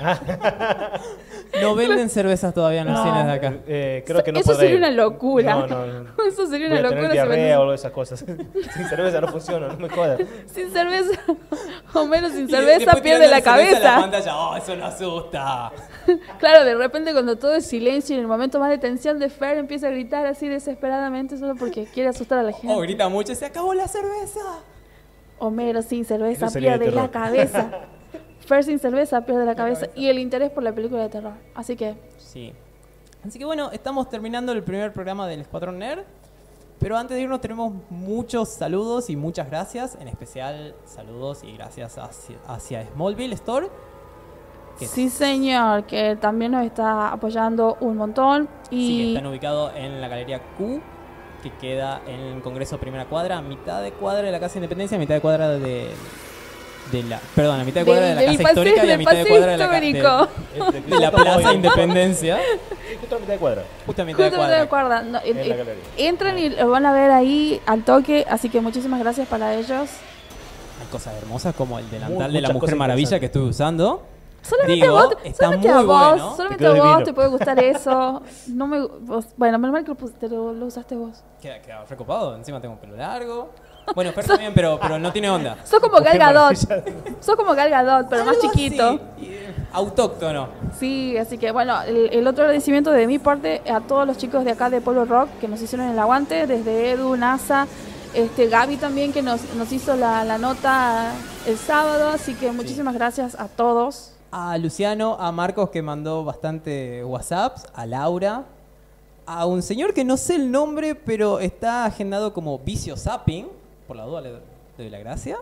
[LAUGHS] No venden cervezas todavía en los cines de acá. Eh, creo que no Eso podré sería ir. una locura. No, no, no. [LAUGHS] Eso sería Voy una a tener locura. si diarrea vendes- o algo de esas cosas. [LAUGHS] Sin cerveza no funciona, no me jodas. Sin cerveza, o menos sin cerveza, pierde la cabeza. la pantalla. Oh, eso no asusta. Claro, de repente cuando todo es silencio y en el momento más de tensión de Fer empieza a gritar así desesperadamente solo porque quiere asustar a la gente. Oh, grita mucho. Se acabó la cerveza. Homero sin cerveza pierde la cabeza. Fer sin cerveza pierde la cabeza. Y el interés por la película de terror. Así que, Sí. Así que bueno, estamos terminando el primer programa del Escuadrón Nerd. Pero antes de irnos tenemos muchos saludos y muchas gracias. En especial saludos y gracias hacia, hacia Smallville Store. que sí señor, que también nos está apoyando un montón. Sí, que Y están ubicados en la Galería Q, que queda en el Congreso Primera Cuadra, mitad de cuadra de la Casa Independencia, a mitad de cuadra de, de la... Perdón, a mitad de cuadra de la del Casa Histórica y a del mitad de cuadra de la, histórico. de, de la Plaza Independencia. Justo a mitad de cuadra. Justo a mitad de cuadra. acuerdo. No, En eh, la eh, entran y lo van a ver ahí al toque. Así que muchísimas gracias para ellos. Hay cosas hermosas como el delantal Mu- de la Mujer Maravilla que estuve usando. Solamente Digo, a vos, está solamente muy a vos, bueno. solamente Te a vos te puede gustar eso. No me, vos- bueno, menos mal que lo, lo, usaste vos. Queda, queda recopado, encima tengo pelo largo. Bueno, Fer también, pero, pero no tiene onda. Sos como Gal Gadot. Sos como Gal Gadot, pero más chiquito. así, eh, autóctono. Sí, así que bueno, el, el otro agradecimiento de mi parte a todos los chicos de acá de Polo Rock que nos hicieron el aguante, desde Edu, NASA, este Gaby también que nos, nos hizo la, la nota el sábado, así que muchísimas gracias a todos. A Luciano, a Marcos que mandó bastante WhatsApps, a Laura, a un señor que no sé el nombre, pero está agendado como Vicio Zapping. Por la duda le doy la gracia.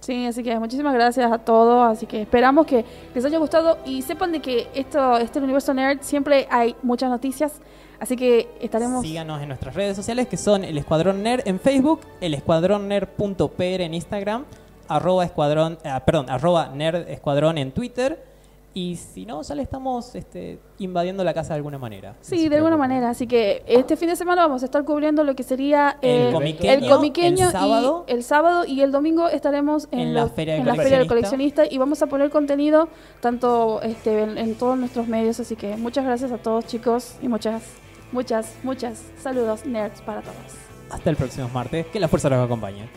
Sí, así que muchísimas gracias a todos, así que esperamos que les haya gustado y sepan de que esto, este universo nerd siempre hay muchas noticias, así que estaremos... Síganos en nuestras redes sociales que son el Escuadrón Nerd en Facebook, el Escuadrón Nerd.pr en Instagram, arroba escuadrón, ah, perdón, arroba Nerd Escuadrón en Twitter. Y si no, ya le estamos este, invadiendo la casa de alguna manera. Sí, de alguna manera. Así que este fin de semana vamos a estar cubriendo lo que sería El comiqueño, el comiqueño el sábado. y el sábado y el domingo estaremos en, En la Feria del en la feria del Coleccionista. coleccionista y vamos a poner contenido tanto este en, en todos nuestros medios. Así que muchas gracias a todos chicos y muchas, muchas, muchas saludos nerds para todos. Hasta el próximo martes. Que la fuerza los acompañe.